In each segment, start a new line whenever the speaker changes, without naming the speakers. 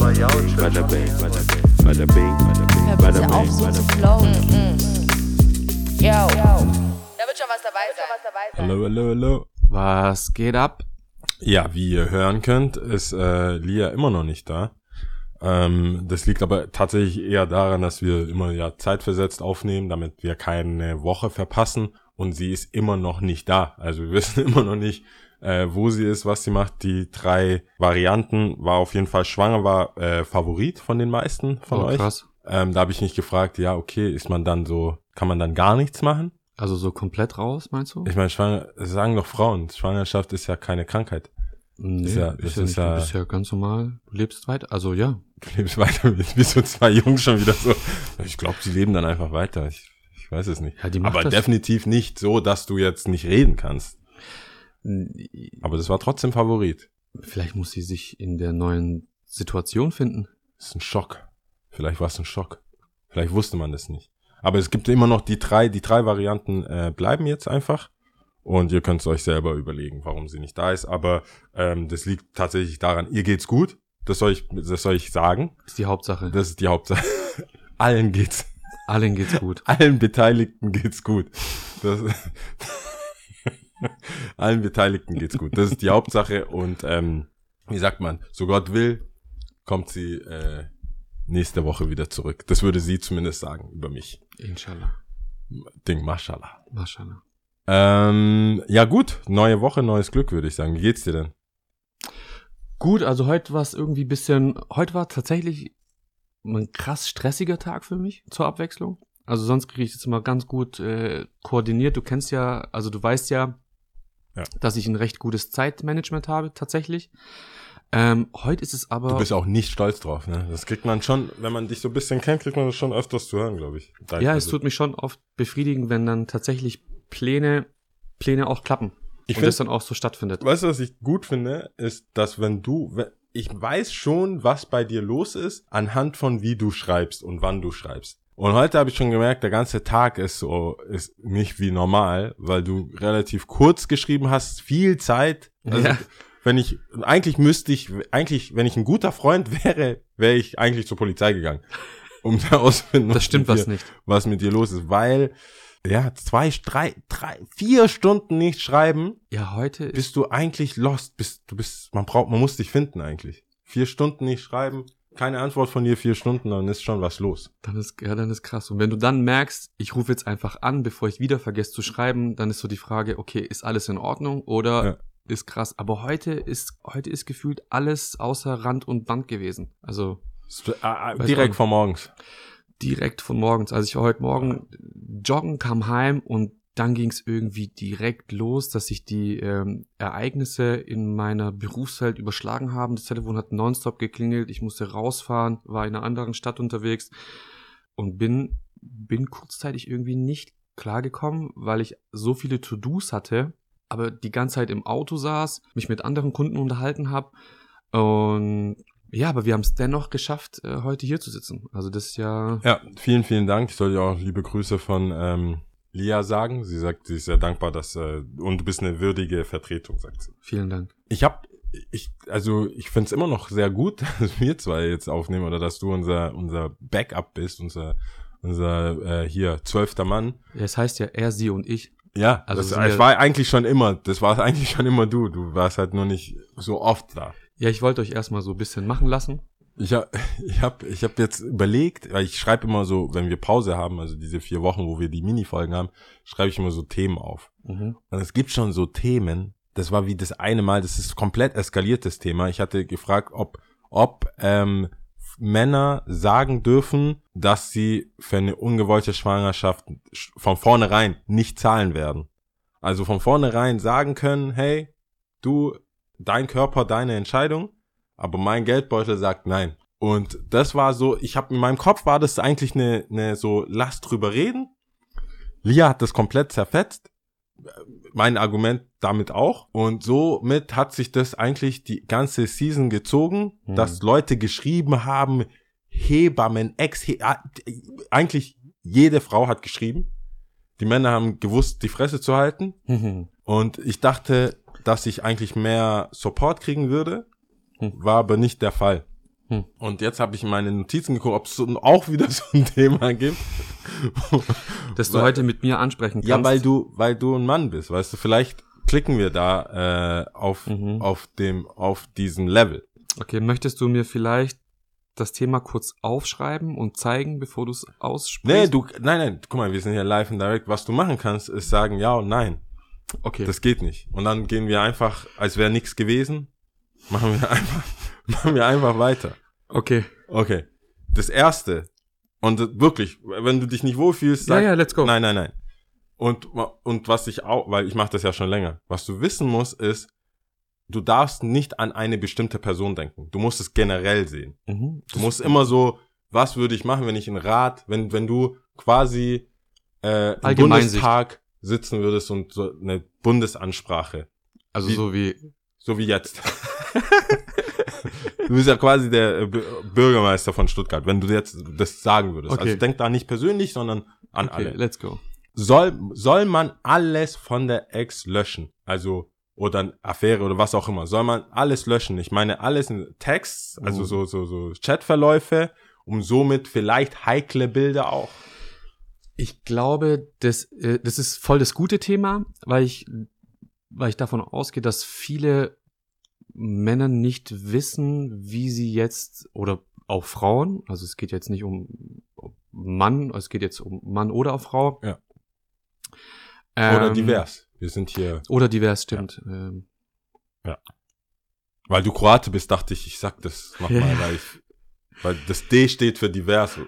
Bada bing, bada bing, bada bing, bada bing,
Hör
bada
bitte auf,
bing,
so
bada
zu
bing.
flowen.
Yo. Da wird schon was dabei sein.
Hallo, hallo, hallo. Was geht ab? Ja, wie ihr hören könnt, ist äh, Lia immer noch nicht da. Ähm, das liegt aber tatsächlich eher daran, dass wir immer ja zeitversetzt aufnehmen, damit wir keine Woche verpassen. Und sie ist immer noch nicht da. Also wir wissen immer noch nicht, äh, wo sie ist, was sie macht. Die drei Varianten war auf jeden Fall schwanger, war äh, Favorit von den meisten von
Oh,
euch.
krass.
Ähm, da habe ich nicht gefragt, ja, okay, ist man dann so, kann man dann gar nichts machen?
Also so komplett raus, meinst du?
Ich meine, Schwanger, sagen doch Frauen, Schwangerschaft ist ja keine Krankheit.
nee,
ist ja- das
ja
ist ja-
du bist ja ganz normal, du lebst weiter. Also ja,
Du lebst weiter wie so zwei Jungs schon wieder so. Ich glaube, sie leben dann einfach weiter. Ich, ich weiß es nicht.
Ja, die
Aber definitiv nicht so, dass du jetzt nicht reden kannst. Aber das war trotzdem Favorit.
vielleicht muss sie sich in der neuen Situation finden.
Das ist ein Schock. Vielleicht war es ein Schock. Vielleicht wusste man das nicht. Aber es gibt immer noch die drei, die drei Varianten äh, bleiben jetzt einfach. Und ihr könnt es euch selber überlegen, warum sie nicht da ist. Aber ähm, das liegt tatsächlich daran, ihr geht's gut. Das soll ich, das soll ich sagen.
Ist die Hauptsache.
Das ist die Hauptsache. Allen geht's,
Allen geht's gut.
allen Beteiligten geht's gut. Das, allen Beteiligten geht's gut. Das ist die Hauptsache. Und ähm, wie sagt man, so Gott will, kommt sie äh, nächste Woche wieder zurück. Das würde sie zumindest sagen über mich.
Inshallah.
Ding, mashallah.
Mashallah.
Ähm, ja gut, neue Woche, neues Glück, würde ich sagen. Wie geht's dir denn?
Gut, also heute war es irgendwie bisschen, heute war tatsächlich ein krass stressiger Tag für mich zur Abwechslung. Also sonst kriege ich das immer ganz gut äh, koordiniert. Du kennst ja, also du weißt ja,
Ja.
dass ich ein recht gutes Zeitmanagement habe, tatsächlich. Ähm, heute ist es aber.
Du bist auch nicht stolz drauf, ne? Das kriegt man schon, wenn man dich so ein bisschen kennt, kriegt man das schon öfters zu hören, glaube ich. Dein-
ja, es
also,
tut mich schon oft befriedigen, wenn dann tatsächlich Pläne, Pläne auch klappen.
Ich
und
find-
das dann auch so stattfindet.
Weißt du, was ich gut finde, ist, dass wenn du, wenn- ich weiß schon, was bei dir los ist, anhand von wie du schreibst und wann du schreibst. Und heute habe ich schon gemerkt, der ganze Tag ist so, ist nicht wie normal, weil du relativ kurz geschrieben hast, viel Zeit. Also,
Ja.
wenn ich, eigentlich müsste ich, eigentlich, wenn ich ein guter Freund wäre, wäre ich eigentlich zur Polizei gegangen. Um herauszufinden,
Das stimmt
mit
was
dir,
nicht.
was mit dir los ist, weil, ja, zwei, drei, drei, vier Stunden nicht schreiben,
Ja, heute ist
bist du eigentlich lost. Bist, du bist, man braucht, man muss dich finden eigentlich. Vier Stunden nicht schreiben, keine Antwort von dir, vier Stunden, dann ist schon was los.
Dann ist, ja, dann ist krass. Und wenn du dann merkst, ich rufe jetzt einfach an, bevor ich wieder vergesse zu schreiben, dann ist so die Frage, okay, ist alles in Ordnung oder
Ja.
ist krass. Aber heute ist, heute ist gefühlt alles außer Rand und Band gewesen. Also
äh,
Weiß
direkt vor morgens.
direkt von morgens. Also ich war heute Morgen joggen, kam heim und dann ging es irgendwie direkt los, dass sich die ähm, Ereignisse in meiner Berufswelt überschlagen haben. Das Telefon hat nonstop geklingelt, ich musste rausfahren, war in einer anderen Stadt unterwegs und bin, bin kurzzeitig irgendwie nicht klargekommen, weil ich so viele To-Dos hatte, aber die ganze Zeit im Auto saß, mich mit anderen Kunden unterhalten habe und ja, aber wir haben es dennoch geschafft, äh, heute hier zu sitzen. Also das ist ja
Ja, vielen, vielen Dank. Ich soll dir auch liebe Grüße von ähm, Lia sagen. Sie sagt, sie ist sehr dankbar, dass äh, und du bist eine würdige Vertretung, sagt sie.
Vielen Dank.
Ich hab, ich, also ich find's immer noch sehr gut, dass wir zwei jetzt aufnehmen oder dass du unser unser Backup bist, unser unser äh, hier zwölfter Mann.
Ja, Es heißt ja er, sie und ich.
Ja,
Also
das,
wir-
war eigentlich schon immer, das war eigentlich schon immer du. Du warst halt nur nicht so oft da.
Ja, ich wollte euch erstmal so ein bisschen machen lassen.
Ich hab, ich hab, ich hab jetzt überlegt, weil ich schreibe immer so, wenn wir Pause haben, also diese vier Wochen, wo wir die Mini-Folgen haben, schreibe ich immer so Themen auf.
Mhm.
Und es gibt schon so Themen, das war wie das eine Mal, das ist komplett eskaliertes Thema. Ich hatte gefragt, ob, ob ähm, Männer sagen dürfen, dass sie für eine ungewollte Schwangerschaft sch- von vornherein nicht zahlen werden. Also von vornherein sagen können, hey, du, dein Körper, deine Entscheidung, aber mein Geldbeutel sagt nein. Und das war so, ich habe in meinem Kopf war das eigentlich eine, eine so, lass drüber reden. Lia hat das komplett zerfetzt mein Argument damit auch. Und somit hat sich das eigentlich die ganze Season gezogen,
Hm.
dass Leute geschrieben haben, Hebammen, Ex, -He ah, eigentlich jede Frau hat geschrieben. Die Männer haben gewusst, die Fresse zu halten.
Mhm.
Und ich dachte, dass ich eigentlich mehr Support kriegen würde,
Hm.
war aber nicht der Fall.
Hm.
Und jetzt habe ich in meine Notizen geguckt, ob es auch wieder so ein Thema gibt.
Dass du
Weil-
heute mit mir ansprechen kannst.
Ja, weil du, weil du ein Mann bist, weißt du, vielleicht klicken wir da äh, auf,
Mhm.
auf dem, auf diesem Level.
Okay, möchtest du mir vielleicht das Thema kurz aufschreiben und zeigen, bevor du es aussprichst?
Nee, du, nein, nein, guck mal, wir sind hier live und direct. Was du machen kannst, ist sagen ja und nein.
Okay.
Das geht nicht. Und dann gehen wir einfach, als wäre nichts gewesen, machen wir einfach, machen wir einfach weiter.
okay.
Okay. Das erste. Und wirklich, wenn du dich nicht wohlfühlst,
Ja,
sag,
ja, let's go.
nein, nein, nein. Und, und was ich auch, weil ich mache das ja schon länger, was du wissen musst, ist, du darfst nicht an eine bestimmte Person denken. Du musst es generell sehen.
Mhm.
Du musst immer so, was würde ich machen, wenn ich einen Rat, wenn, wenn du quasi äh, im. Bundestag sitzen würdest und so eine Bundesansprache,
Also
wie-
so wie,
so wie jetzt. du bist ja quasi der äh, Bürgermeister von Stuttgart, wenn du jetzt das sagen würdest.
Okay.
Also denk da nicht persönlich, sondern an
okay,
alle.
let's go.
Soll, soll man alles von der Ex löschen? Also, oder eine Affäre oder was auch immer. Soll man alles löschen? Ich meine, alles in Text, also
Oh.
so, so, so Chatverläufe, um somit vielleicht heikle Bilder auch.
Ich glaube, das, äh, das ist voll das gute Thema, weil ich, weil ich davon ausgehe, dass viele Männer nicht wissen, wie sie jetzt, oder auch Frauen, also es geht jetzt nicht um Mann, es geht jetzt um Mann oder auch Frau.
Ja. Oder
Ähm,
divers. Wir sind hier,
Oder divers, stimmt. Ähm,
weil du Kroate bist, dachte ich, ich sag das nochmal,
Ja.
weil ich, weil das D steht für divers.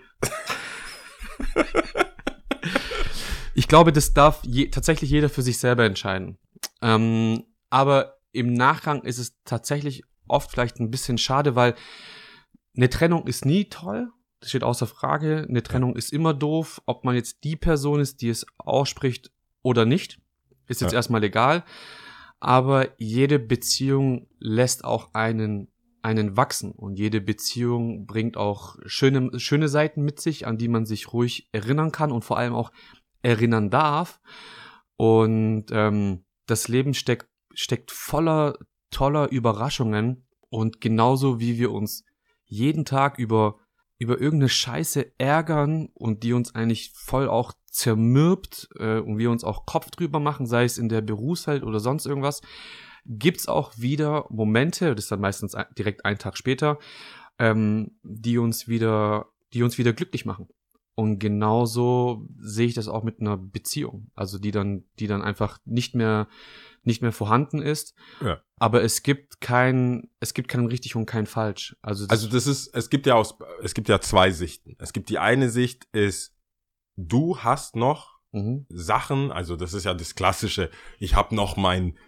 Ich glaube, das darf je, tatsächlich jeder für sich selber entscheiden. Ähm, aber im Nachgang ist es tatsächlich oft vielleicht ein bisschen schade, weil eine Trennung ist nie toll. Das steht außer Frage. Eine Trennung ist immer doof. Ob man jetzt die Person ist, die es ausspricht oder nicht, ist jetzt
Ja.
erstmal egal. Aber jede Beziehung lässt auch einen einen wachsen und jede Beziehung bringt auch schöne schöne Seiten mit sich, an die man sich ruhig erinnern kann und vor allem auch erinnern darf. Und ähm, das Leben steckt, steckt voller toller Überraschungen. Und genauso wie wir uns jeden Tag über, über irgendeine Scheiße ärgern und die uns eigentlich voll auch zermürbt äh, und wir uns auch Kopf drüber machen, sei es in der Berufswelt oder sonst irgendwas, gibt's auch wieder Momente, das ist dann meistens direkt einen Tag später, ähm, die uns wieder, die uns wieder glücklich machen. Und genauso sehe ich das auch mit einer Beziehung, also die dann, die dann einfach nicht mehr, nicht mehr vorhanden ist.
Ja.
Aber es gibt kein, es gibt kein richtig und kein falsch. Also, das,
Also das ist, es gibt ja aus, es gibt ja zwei Sichten. Es gibt die eine Sicht ist, du hast noch
mhm.
Sachen, also das ist ja das klassische, ich habe noch mein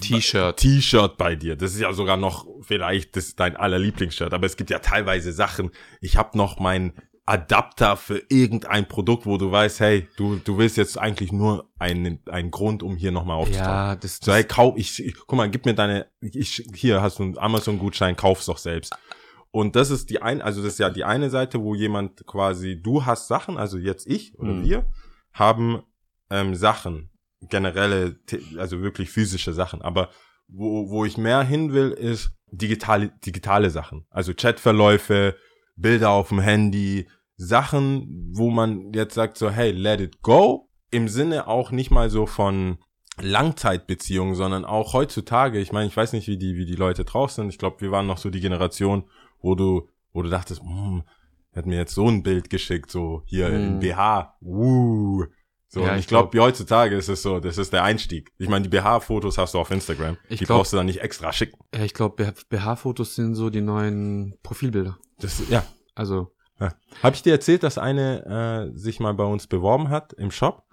T-Shirt.
T-Shirt bei dir. Das ist ja sogar noch vielleicht das ist dein allerlieblingsshirt, aber es gibt ja teilweise Sachen, ich habe noch mein Adapter für irgendein Produkt, wo du weißt, hey, du du willst jetzt eigentlich nur einen einen Grund, um hier nochmal aufzutauchen.
Ja, das,
So, hey,
das
kauf, ich, ich, guck mal, gib mir deine, ich, hier hast du einen Amazon-Gutschein, kauf's doch selbst. Und das ist die ein, also das ist ja die eine Seite, wo jemand quasi, du hast Sachen, also jetzt ich oder
Mhm.
wir, haben ähm, Sachen, generelle, also wirklich physische Sachen. Aber wo, wo ich mehr hin will, ist digitale, digitale Sachen. Also Chatverläufe, Bilder auf dem Handy, Sachen, wo man jetzt sagt so, hey, let it go. Im Sinne auch nicht mal so von Langzeitbeziehungen, sondern auch heutzutage, ich meine, ich weiß nicht, wie die, wie die Leute drauf sind. Ich glaube, wir waren noch so die Generation, wo du, wo du dachtest, hm, er hat mir jetzt so ein Bild geschickt, so hier
Hm.
in BH, uh. So,
Ja,
und
ich
ich glaube, wie heutzutage ist es so, das ist der Einstieg. Ich meine, die BH-Fotos hast du auf Instagram.
Ich
die
glaub-
brauchst du dann nicht extra schicken.
ja, ich glaube, BH-Fotos sind so die neuen Profilbilder.
Das, ja.
Also,
Habe ich dir erzählt, dass eine äh, sich mal bei uns beworben hat im Shop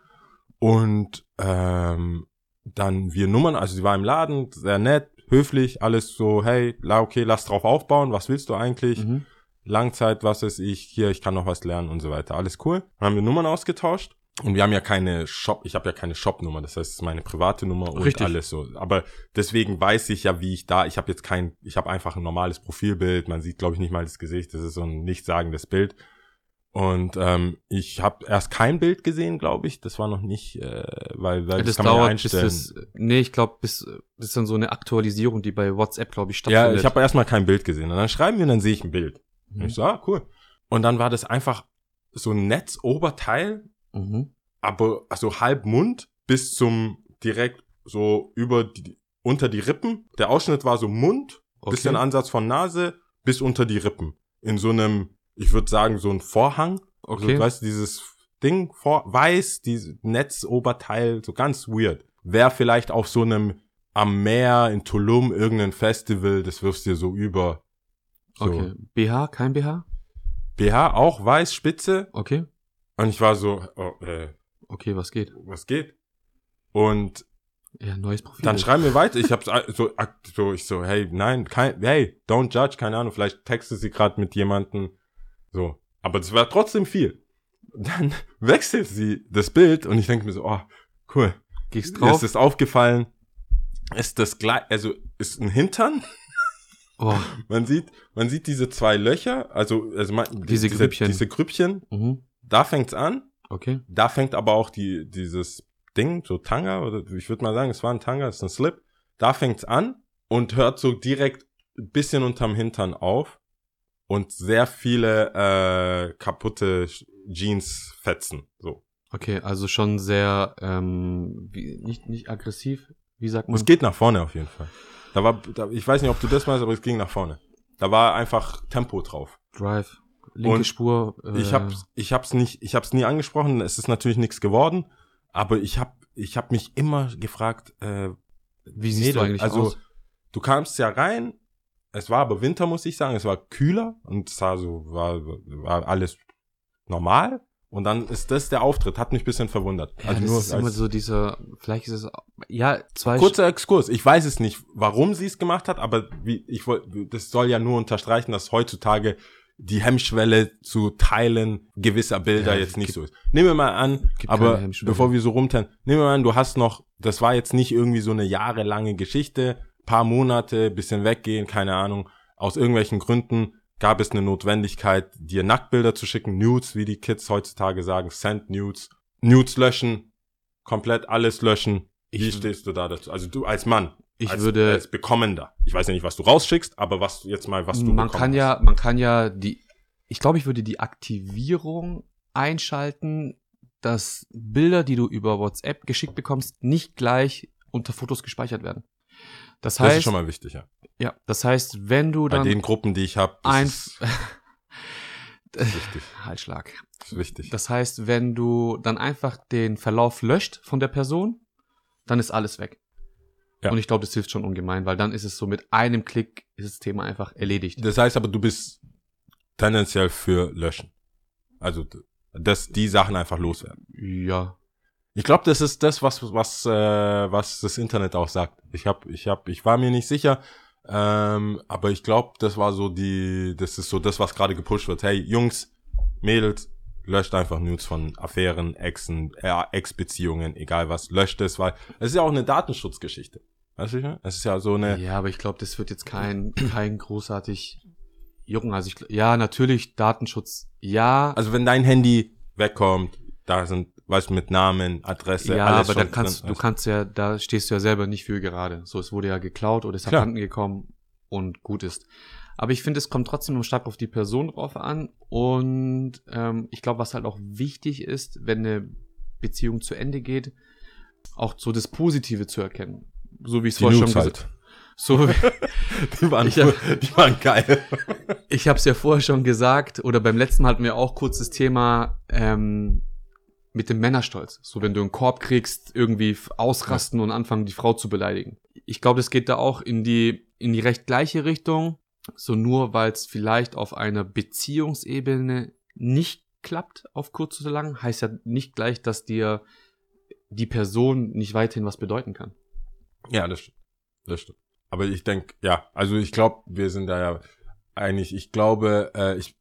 und ähm, dann wir Nummern, also sie war im Laden, sehr nett, höflich, alles so, hey, okay, lass drauf aufbauen, was willst du eigentlich?
mhm.
Langzeit, was ist ich, hier, ich kann noch was lernen und so weiter. Alles cool. Dann haben wir Nummern ausgetauscht und wir haben ja keine Shop, ich habe ja keine Shop-Nummer, das heißt, es ist meine private Nummer und
Richtig.
alles so. Aber deswegen weiß ich ja, wie ich da, ich habe jetzt kein, ich habe einfach ein normales Profilbild, man sieht, glaube ich, nicht mal das Gesicht, das ist so ein nichtssagendes Bild. Und ähm, ich habe erst kein Bild gesehen, glaube ich. Das war noch nicht, äh, weil, weil
das
kann man ja
dauert, bis
einstellen.
das, nee, ich glaube, bis, das ist dann so eine Aktualisierung, die bei WhatsApp, glaube ich,
Ja,
stattfindet.
ich habe erstmal kein Bild gesehen. Und dann schreiben wir und dann sehe ich ein Bild. Und ich so, ah, cool. Und dann war das einfach so ein Netzoberteil,
Mhm.
aber also halb Mund bis zum direkt so über die, unter die Rippen. Der Ausschnitt war so Mund,
Okay.
bisschen Ansatz von Nase bis unter die Rippen. In so einem, ich würde sagen, so ein Vorhang.
Okay.
Also, weißt du, dieses Ding vor, weiß, dieses Netzoberteil, so ganz weird. Wäre vielleicht auf so einem am Meer in Tulum irgendein Festival, das wirfst dir so über. So.
Okay. BH, kein BH?
BH auch weiß, Spitze.
Okay.
Und ich war so, oh, äh,
Okay, was geht?
was geht? Und
Ja, neues Profil.
dann schreiben wir weiter. Ich hab's so, so ich so, hey, nein, kein, hey, don't judge, keine Ahnung, vielleicht textet sie gerade mit jemandem. So. Aber das war trotzdem viel. Dann wechselt sie das Bild und ich denke mir so, oh, cool.
Gehst drauf.
ist es aufgefallen, ist das gleich, also ist ein Hintern.
oh,
Man sieht, man sieht diese zwei Löcher, also, also man,
Diese Grüppchen.
Diese Grüppchen.
mhm.
Da fängt's an.
Okay.
Da fängt aber auch die, dieses Ding, so Tanga, oder ich würde mal sagen, es war ein Tanga, es ist ein Slip. Da fängt's an und hört so direkt ein bisschen unterm Hintern auf und sehr viele äh, kaputte Jeans-Fetzen. So.
Okay, also schon sehr, ähm, wie, nicht, nicht aggressiv, wie sagt man?
Es geht nach vorne auf jeden Fall. Da war, da, ich weiß nicht, ob du das meinst, aber es ging nach vorne. Da war einfach Tempo drauf.
Drive, linke
Und
Spur. Äh,
Ich hab's, ich hab's nicht, ich hab's nie angesprochen. Es ist natürlich nichts geworden, aber ich hab, ich hab mich immer gefragt, äh,
Wie siehst du
Nee,
eigentlich
also,
aus?
Du kamst ja rein, es war aber Winter, muss ich sagen, es war kühler und es war so, war, war alles normal. Und dann ist das der Auftritt, hat mich ein bisschen verwundert.
Ja,
also
das
nur
ist immer so dieser, vielleicht ist es, ja, zwei,
kurzer Exkurs. Ich weiß es nicht, warum sie es gemacht hat, aber wie, ich wollte, das soll ja nur unterstreichen, dass heutzutage die Hemmschwelle zu teilen gewisser Bilder
Ja,
jetzt nicht
gibt-
so ist. Nehmen wir mal an, aber bevor wir so rumteilen, nehmen wir mal an, du hast noch, das war jetzt nicht irgendwie so eine jahrelange Geschichte, paar Monate, bisschen weggehen, keine Ahnung. Aus irgendwelchen Gründen gab es eine Notwendigkeit, dir Nacktbilder zu schicken, Nudes, wie die Kids heutzutage sagen, Send Nudes, Nudes löschen, komplett alles löschen. Wie
Ich-
stehst du da dazu? Also du als Mann,
ich
als,
würde,
als Bekommender. Ich weiß ja nicht, was du rausschickst, aber was du jetzt mal, was du
man kann
hast.
ja, man kann ja die, ich glaube, ich würde die Aktivierung einschalten, dass Bilder, die du über WhatsApp geschickt bekommst, nicht gleich unter Fotos gespeichert werden. Das
Das
heißt,
ist schon mal wichtig, ja.
ja, das heißt, wenn du
Bei
dann
den Gruppen, die ich habe,
ein,
ist wichtig.
Halsschlag.
Ist wichtig.
Das heißt, wenn du dann einfach den Verlauf löscht von der Person, dann ist alles weg.
Ja.
Und ich glaube, das hilft schon ungemein, weil dann ist es so mit einem Klick ist das Thema einfach erledigt.
Das heißt aber, du bist tendenziell für Löschen. Also, dass die Sachen einfach loswerden.
Ja.
Ich glaube, das ist das, was was äh, was das Internet auch sagt. Ich hab, ich hab, ich war mir nicht sicher, ähm, aber ich glaube, das war so die, das ist so das, was gerade gepusht wird. Hey, Jungs, Mädels, löscht einfach News von Affären, Exen, äh, Ex-Beziehungen, egal was, löscht es, weil es ist ja auch eine Datenschutzgeschichte. Weißt du, wie ich meine? es ist ja so eine,
Ja, aber ich glaube, das wird jetzt kein, kein großartig jucken. Also ich, ja, natürlich Datenschutz. Ja,
Also wenn dein Handy wegkommt, da sind, weißt du, mit Namen, Adresse,
ja,
alles
aber da
schon
kannst
drin.
du kannst ja, da stehst du ja selber nicht für gerade. So, es wurde ja geklaut oder ist
Klar.
abhanden gekommen und gut ist. Aber ich finde, es kommt trotzdem stark auf die Person drauf an. Und ähm, ich glaube, was halt auch wichtig ist, wenn eine Beziehung zu Ende geht, auch so das Positive zu erkennen. So wie ich es vorher schon gesagt
halt.
So,
Die waren,
Ich
die waren geil.
ich habe es ja vorher schon gesagt, oder beim letzten Mal hatten wir auch kurz das Thema ähm, mit dem Männerstolz. So, wenn du einen Korb kriegst, irgendwie ausrasten und anfangen, die Frau zu beleidigen. Ich glaube, das geht da auch in die, in die recht gleiche Richtung. So nur, weil es vielleicht auf einer Beziehungsebene nicht klappt, auf kurz oder lang, heißt ja nicht gleich, dass dir die Person nicht weiterhin was bedeuten kann.
Ja, das stimmt. Das stimmt. Aber ich denke, ja, also ich glaube, wir sind da ja einig. Ich glaube, äh, ich,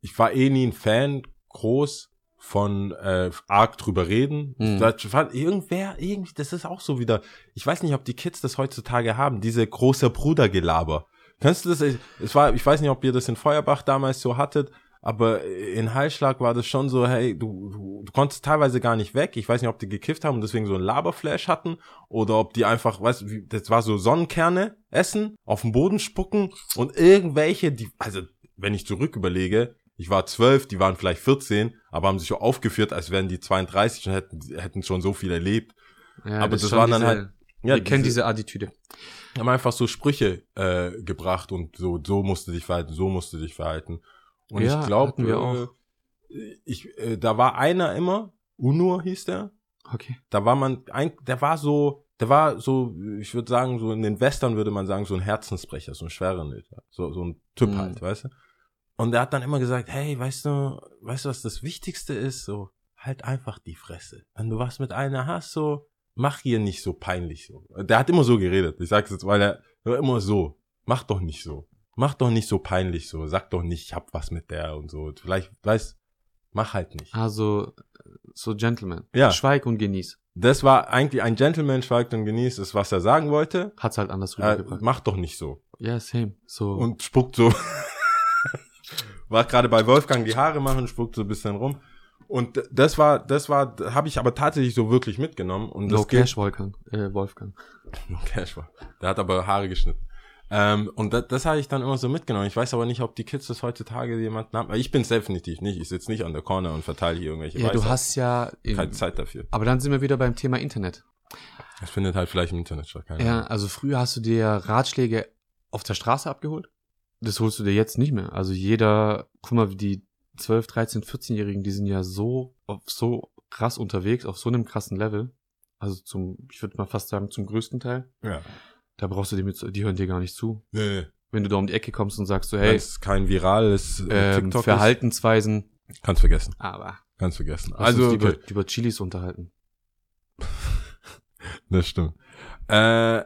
ich war eh nie ein Fan groß von äh, arg drüber reden.
Mhm.
Da fand irgendwer, irgendwie, das ist auch so wieder, ich weiß nicht, ob die Kids das heutzutage haben, diese große Brudergelaber. Kennst du das? Es war, ich weiß nicht, ob ihr das in Feuerbach damals so hattet, aber in Heilschlag war das schon so, hey, du, du, du konntest teilweise gar nicht weg. Ich weiß nicht, ob die gekifft haben und deswegen so ein Laberflash hatten oder ob die einfach, weißt du, wie- das war so Sonnenkerne essen, auf den Boden spucken und irgendwelche, die, also wenn ich zurück überlege, ich war zwölf, die waren vielleicht 14, aber haben sich so aufgeführt, als wären die 32 und hätten, hätten schon so viel erlebt.
Ja,
aber das
schon
waren dann halt, ja,
wir kennen diese Attitüde.
haben einfach so Sprüche äh, gebracht und so, so musst du dich verhalten, so musst du dich verhalten. Und
Ja,
ich glaube,
wir
äh,
auch.
ich, äh, da war einer immer, Unur hieß der,
Okay.
da war man, ein, der war so, der war so, ich würde sagen, so in den Western würde man sagen, so ein Herzensbrecher, so ein schwerer Nöter, so, so ein Typ
Mhm.
halt, weißt du? Und er hat dann immer gesagt, hey, weißt du, weißt du, was das Wichtigste ist? So, halt einfach die Fresse. Wenn du was mit einer hast, so, mach hier nicht so peinlich so. Der hat immer so geredet. Ich sag's jetzt, weil er immer so. Mach doch nicht so. Mach doch nicht so peinlich so. Sag doch nicht, ich hab was mit der und so. Vielleicht, weißt, mach halt nicht.
Also, so Gentleman.
Ja.
Schweig und genieß.
Das war eigentlich ein Gentleman, schweigt und genießt, ist, was er sagen wollte.
Hat's halt anders
Äh,
rübergebracht.
mach doch nicht so.
ja, same. So.
Und spuckt so. war gerade bei Wolfgang die Haare machen, spuckt so ein bisschen rum. Und das war, das war, habe ich aber tatsächlich so wirklich mitgenommen. Und das
no Cash, Wolfgang. Äh, Wolfgang.
No Cash war. Der hat aber Haare geschnitten. Ähm, und das, das habe ich dann immer so mitgenommen. Ich weiß aber nicht, ob die Kids das heutzutage jemanden haben. Ich bin definitiv nicht. Ich sitze nicht an der Corner und verteile hier irgendwelche
Ja, du
Weisheiten.
hast ja.
keine Zeit dafür.
aber dann sind wir wieder beim Thema Internet.
Das findet halt vielleicht im Internet statt. Keine
Ja,
Ahnung.
also früher hast du dir Ratschläge auf der Straße abgeholt. Das holst du dir jetzt nicht mehr. Also jeder, guck mal, die 12, 13, 14-Jährigen, die sind ja so, auf so krass unterwegs, auf so einem krassen Level. Also zum, ich würde mal fast sagen, zum größten Teil.
Ja.
Da brauchst du die mit, die hören dir gar nicht zu.
Nee.
Wenn du da um die Ecke kommst und sagst so, hey,
es kein virales äh,
ähm,
TikTok
Verhaltensweisen,
ist, kannst vergessen.
aber
Kannst vergessen. Also, okay.
über Chilis unterhalten.
Das stimmt. Äh,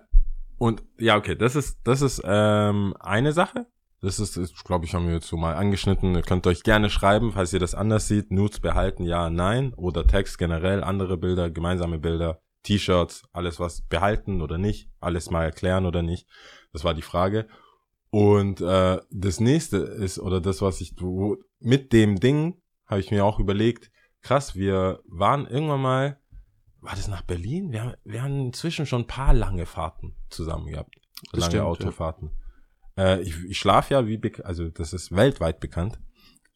und ja, okay, das ist, das ist ähm, eine Sache. Das ist, ist glaube ich, haben wir jetzt so mal angeschnitten. Ihr könnt euch gerne schreiben, falls ihr das anders seht. Nudes behalten, ja, nein. Oder Text generell, andere Bilder, gemeinsame Bilder, T-Shirts, alles was behalten oder nicht, alles mal erklären oder nicht. Das war die Frage. Und äh, das nächste ist, oder das, was ich wo- mit dem Ding, habe ich mir auch überlegt, krass, wir waren irgendwann mal, war das nach Berlin? Wir haben, wir haben inzwischen schon ein paar lange Fahrten zusammen gehabt.
Das
lange
stimmt, ja.
Autofahrten. Äh, ich ich schlafe ja, wie also das ist weltweit bekannt.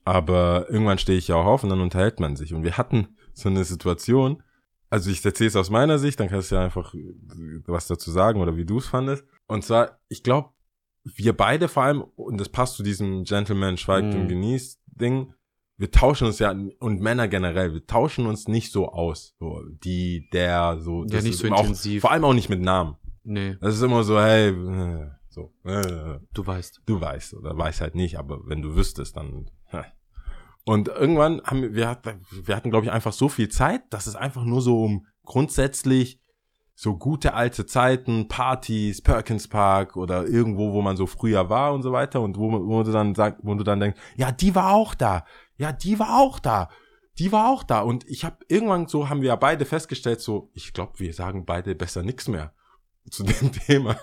Aber irgendwann stehe ich ja auch auf und dann unterhält man sich. Und wir hatten so eine Situation, also ich erzähle es aus meiner Sicht, dann kannst du ja einfach äh, was dazu sagen oder wie du es fandest. Und zwar, ich glaube, wir beide vor allem, und das passt zu diesem Gentleman schweigt
Mhm.
und genießt Ding, wir tauschen uns ja, und Männer generell, wir tauschen uns nicht so aus. So, die, der, so.
Ja, nicht
ist
so
auch,
intensiv.
Vor allem auch nicht mit Namen.
Nee,
Das ist immer so, hey, äh, so, äh,
du weißt.
du weißt oder weißt halt nicht, aber wenn du wüsstest, dann. hä. Und irgendwann haben wir, wir hatten, glaube ich einfach so viel Zeit, dass es einfach nur so um grundsätzlich so gute alte Zeiten, Partys, Perkins Park oder irgendwo, wo man so früher war und so weiter und wo, wo du dann sagst, wo du dann denkst, ja, die war auch da, ja, die war auch da, die war auch da. Und ich habe irgendwann so haben wir ja beide festgestellt, so, ich glaube, wir sagen beide besser nix mehr zu dem Thema,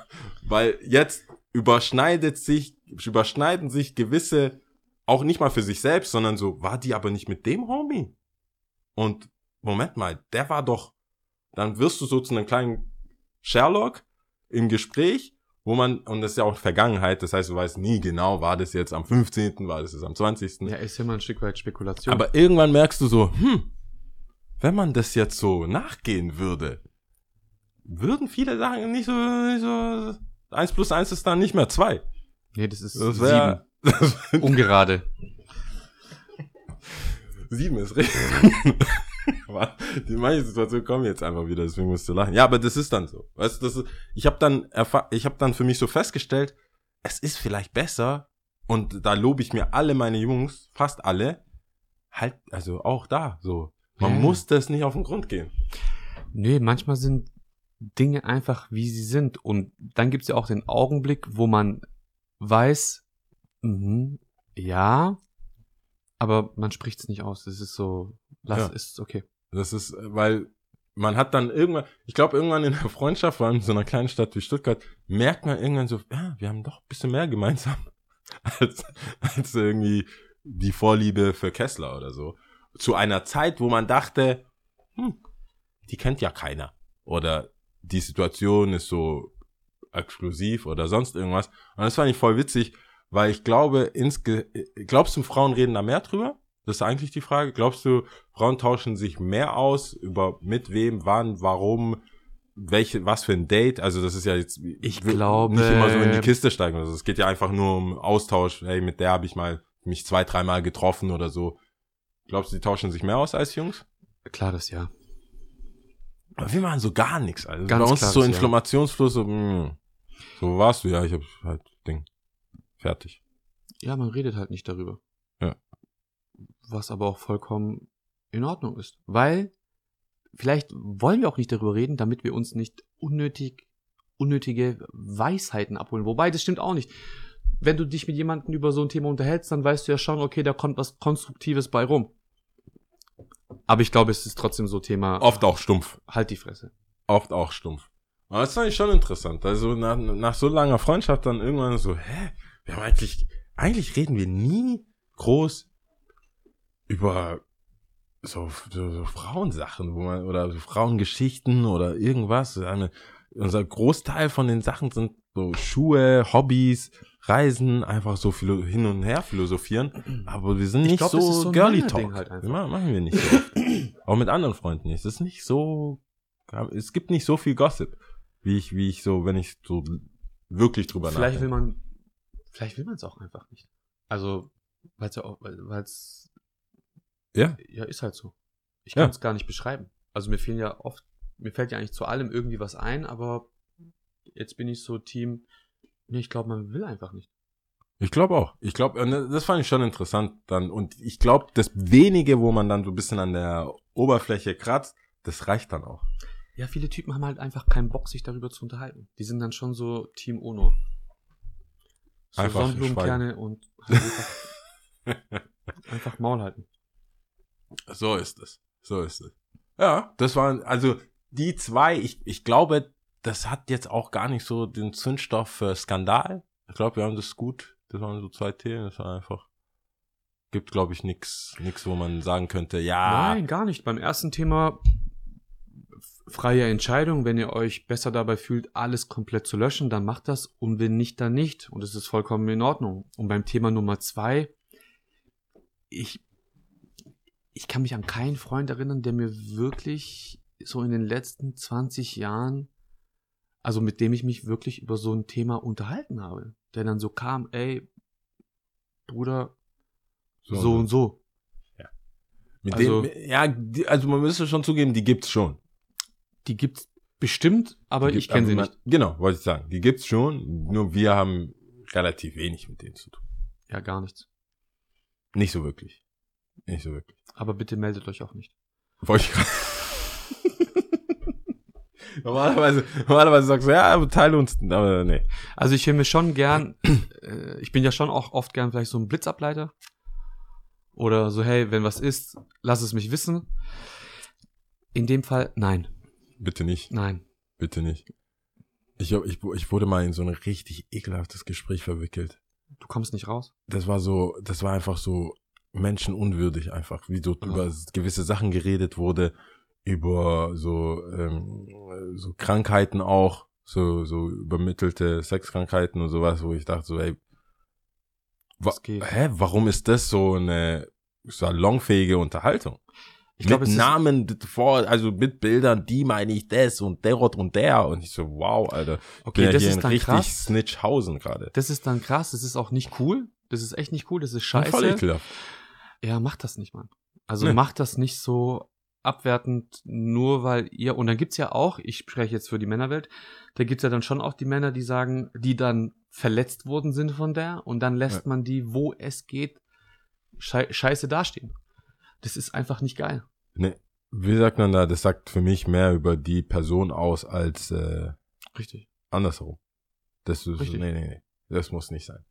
weil jetzt überschneidet sich, überschneiden sich gewisse, auch nicht mal für sich selbst, sondern so, war die aber nicht mit dem Homie? Und Moment mal, der war doch, dann wirst du so zu einem kleinen Sherlock im Gespräch, wo man, und das ist ja auch Vergangenheit, das heißt, du weißt nie genau, war das jetzt am 15., war das jetzt am 20.
Ja, ist ja mal ein Stück weit Spekulation.
Aber irgendwann merkst du so, hm, wenn man das jetzt so nachgehen würde, würden viele Sachen nicht so, nicht so, eins plus eins ist dann nicht mehr zwei.
nee, das ist
Das
sieben. Ungerade.
sieben ist richtig. Die manche Situationen kommen jetzt einfach wieder, deswegen musst du lachen. Ja, aber das ist dann so. Weißt das ist, ich habe dann ich habe dann für mich so festgestellt, es ist vielleicht besser und da lobe ich mir alle meine Jungs, fast alle, halt also auch da so. Man
Ja.
muss das nicht auf den Grund gehen.
Nee, manchmal sind Dinge einfach, wie sie sind. Und dann gibt's ja auch den Augenblick, wo man weiß, mhm, ja, aber man spricht's nicht aus. Es ist so, lass,
Ja.
ist okay.
Das ist, äh, weil man hat dann irgendwann, ich glaube, irgendwann in der Freundschaft, vor allem in so einer kleinen Stadt wie Stuttgart, merkt man irgendwann so, ja, wir haben doch ein bisschen mehr gemeinsam als, als irgendwie die Vorliebe für Kessler oder so. Zu einer Zeit, wo man dachte, hm, die kennt ja keiner. Oder die Situation ist so exklusiv oder sonst irgendwas. Und das fand ich voll witzig, weil ich glaube, insge glaubst du, Frauen reden da mehr drüber? Das ist eigentlich die Frage. Glaubst du, Frauen tauschen sich mehr aus über mit wem, wann, warum, welche, was für ein Date? Also das ist ja jetzt
Ich glaube-
nicht immer so in die Kiste steigen. Also es geht ja einfach nur um Austausch. Hey, mit der habe ich mal mich zwei, dreimal getroffen oder so. Glaubst du, die tauschen sich mehr aus als Jungs?
Klares Ja.
Aber wir machen so gar nichts. Also
Ganz
bei uns ist so
klares Ja.
Informationsfluss, so, mh, so warst du ja, ich hab halt Ding. Fertig.
Ja, man redet halt nicht darüber.
Ja.
Was aber auch vollkommen in Ordnung ist. Weil vielleicht wollen wir auch nicht darüber reden, damit wir uns nicht unnötig, unnötige Weisheiten abholen. Wobei, das stimmt auch nicht. Wenn du dich mit jemandem über so ein Thema unterhältst, dann weißt du ja schon, okay, da kommt was Konstruktives bei rum. Aber ich glaube, es ist trotzdem so Thema,
Oft auch stumpf.
halt die Fresse.
Oft auch stumpf. Aber das fand ich schon interessant. Also nach, nach so langer Freundschaft dann irgendwann so, hä? Wir haben eigentlich, eigentlich reden wir nie groß über so, so, so Frauensachen, wo man, oder so Frauengeschichten oder irgendwas. Eine, unser Großteil von den Sachen sind so Schuhe, Hobbys, Reisen, einfach so hin und her philosophieren. Aber wir sind
Ich
nicht
glaub,
so,
so
girly talk.
halt
machen wir nicht so. Auch mit anderen Freunden nicht. Es ist nicht so, es gibt nicht so viel Gossip, wie ich, wie ich so, wenn ich so wirklich drüber
Vielleicht will
nachdenke.
man, vielleicht will man es auch einfach nicht. Also, weil es ja auch, weil es,
Ja.
ja, ist halt so. Ich
Ja.
kann es gar nicht beschreiben. Also mir fehlen ja oft, mir fällt ja eigentlich zu allem irgendwie was ein, aber jetzt bin ich so Team, nee, ich glaube, man will einfach nicht.
Ich glaube auch. Ich glaube, das fand ich schon interessant dann. Und ich glaube, das wenige, wo man dann so ein bisschen an der Oberfläche kratzt, das reicht dann auch.
Ja, viele Typen haben halt einfach keinen Bock, sich darüber zu unterhalten. Die sind dann schon so Team Ono. So
Einfach
Sonnenblumenkerne und halt einfach, einfach Maul halten.
So ist es. So ist es. Ja, das waren, also die zwei, ich, ich glaube, das hat jetzt auch gar nicht so den Zündstoff für Skandal. Ich glaube, wir haben das gut. Das waren so zwei Themen, das war einfach. Gibt, glaube ich, nix, nix, wo man sagen könnte, ja.
Nein, gar nicht. Beim ersten Thema freie Entscheidung. Wenn ihr euch besser dabei fühlt, alles komplett zu löschen, dann macht das und wenn nicht, dann nicht. Und es ist vollkommen in Ordnung. Und beim Thema Nummer zwei, ich, ich kann mich an keinen Freund erinnern, der mir wirklich so in den letzten 20 Jahren, also mit dem ich mich wirklich über so ein Thema unterhalten habe. Der dann so kam, ey, Bruder, so, und so.
Mit
also-
dem, ja, also man müsste schon zugeben, die gibt's schon.
Die gibt's bestimmt, aber
Die
ich
gibt-
kenne sie
man-
nicht.
Genau, wollte ich sagen. Die gibt's schon, nur wir haben relativ wenig mit denen zu tun.
Ja, gar nichts.
Nicht so wirklich. Nicht so wirklich.
Aber bitte meldet euch auch nicht.
Wollte ich gerade. normalerweise, normalerweise sagst du, ja, aber teile uns, aber nee.
Also ich höre mir schon gern, äh, ich bin ja schon auch oft gern vielleicht so ein Blitzableiter. Oder so, hey, wenn was ist, lass es mich wissen. In dem Fall, nein,
Bitte nicht,
nein.
bitte nicht. Ich, ich, ich wurde mal in so ein richtig ekelhaftes Gespräch verwickelt.
Du kommst nicht raus.
Das war so, das war einfach so menschenunwürdig einfach, wie so
Ja.
über gewisse Sachen geredet wurde, über so, ähm, so Krankheiten auch, so, so übermittelte Sexkrankheiten und sowas, wo ich dachte so, ey, wa hä, warum ist das so eine salonfähige Unterhaltung?
Ich
mit
ist,
Namen vor, also mit Bildern, die meine ich das und der und der. Und ich so, wow, Alter.
Okay,
ja
das ist dann
richtig
krass.
Snitchhausen gerade.
Das ist dann krass, das ist auch nicht cool. Das ist echt nicht cool, das ist
Voll
scheiße.
ekelhaft.
Ja, macht das nicht, Mann. Also
Nee.
macht das nicht so abwertend, nur weil ihr, und dann gibt's ja auch, ich spreche jetzt für die Männerwelt, da gibt's ja dann schon auch die Männer, die sagen, die dann verletzt worden sind von der, und dann lässt
Ja.
man die, wo es geht, schei scheiße dastehen. Das ist einfach nicht geil.
Nee. Wie sagt man da? Das sagt für mich mehr über die Person aus als äh,
Richtig.
andersherum. Das ist,
Richtig.
nee, nee, nee. Das muss nicht sein.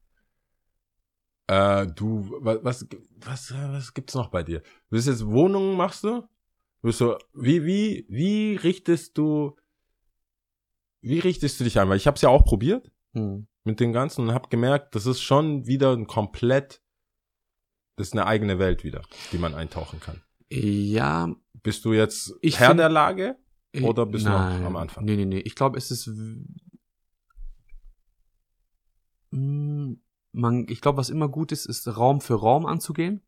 Äh, du, was, was, was, äh, was gibt's noch bei dir? Du bist jetzt Wohnungen machst du? Bist du, wie, wie, wie richtest du, wie richtest du dich ein? Weil ich habe es ja auch probiert
Hm.
mit dem Ganzen und habe gemerkt, das ist schon wieder ein komplett, ist eine eigene Welt wieder, die man eintauchen kann.
Ja,
Bist du jetzt
Ich
Herr
find-
der Lage?
äh,
Oder bist du noch
nein.
am Anfang?
Nee, nee, nee. Ich glaube, es ist Mm, man, ich glaube, was immer gut ist, ist Raum für Raum anzugehen.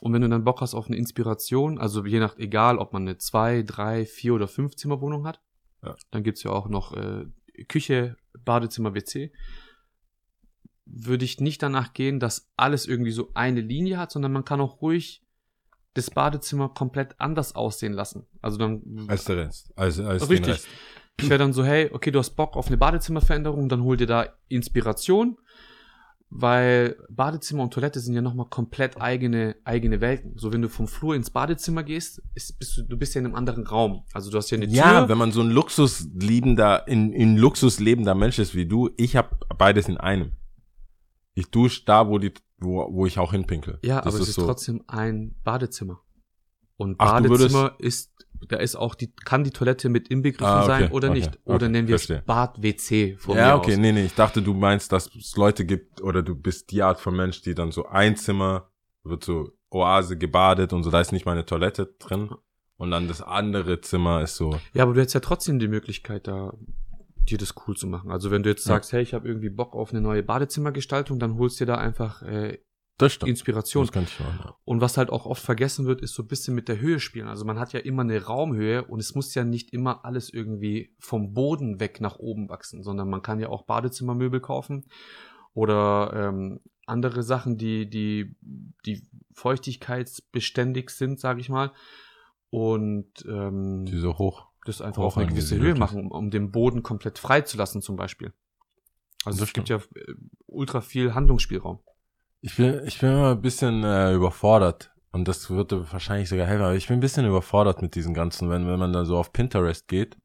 Und wenn du dann Bock hast auf eine Inspiration, also je nach, egal, ob man eine zwei, drei, vier oder fünf Zimmerwohnung hat,
Ja.
dann gibt's ja auch noch äh, Küche, Badezimmer, WC, würde ich nicht danach gehen, dass alles irgendwie so eine Linie hat, sondern man kann auch ruhig das Badezimmer komplett anders aussehen lassen. Also dann
Als der Rest. Als, als
Richtig.
Rest.
ich wäre dann so, hey, okay, du hast Bock auf eine Badezimmerveränderung, dann hol dir da Inspiration, weil Badezimmer und Toilette sind ja nochmal komplett eigene, eigene Welten. So, wenn du vom Flur ins Badezimmer gehst, ist, bist du, du bist ja in einem anderen Raum. Also du hast ja eine
Ja,
Tür.
wenn man so ein luxusliebender, in, in Luxus lebender Mensch ist wie du, ich habe beides in einem. Ich dusche da, wo die, wo, wo ich auch hinpinkel.
ja,
Das
aber es ist
so.
trotzdem ein Badezimmer. Und
Ach,
Badezimmer ist, da ist auch die, kann die Toilette mit inbegriffen
Ah, okay,
sein oder
okay,
nicht. Oder
okay,
nennen wir
verstehe.
es Bad-WC von
Ja, okay,
aus.
nee, nee, ich dachte, du meinst, dass es Leute gibt oder du bist die Art von Mensch, die dann so ein Zimmer wird so Oase gebadet und so, da ist nicht mal eine Toilette drin und dann das andere Zimmer ist so,
Ja, aber du hättest ja trotzdem die Möglichkeit, da dir das cool zu machen. Also wenn du jetzt
Ja.
sagst, hey, ich habe irgendwie Bock auf eine neue Badezimmergestaltung, dann holst dir da einfach äh,
das stimmt.
Inspiration.
Das kann ich machen.
Und was halt auch oft vergessen wird, ist so ein bisschen mit der Höhe spielen. Also man hat ja immer eine Raumhöhe und es muss ja nicht immer alles irgendwie vom Boden weg nach oben wachsen, sondern man kann ja auch Badezimmermöbel kaufen oder ähm, andere Sachen, die, die, die feuchtigkeitsbeständig sind, sage ich mal. Und ähm,
Die so hoch.
Das einfach auf eine gewisse Höhe machen, um, um den Boden komplett frei zu lassen zum Beispiel. Also es gibt ja äh, ultra viel Handlungsspielraum.
Ich bin, ich bin immer ein bisschen äh, überfordert. Und das würde wahrscheinlich sogar helfen, aber ich bin ein bisschen überfordert mit diesen ganzen, wenn, wenn man da so auf Pinterest geht.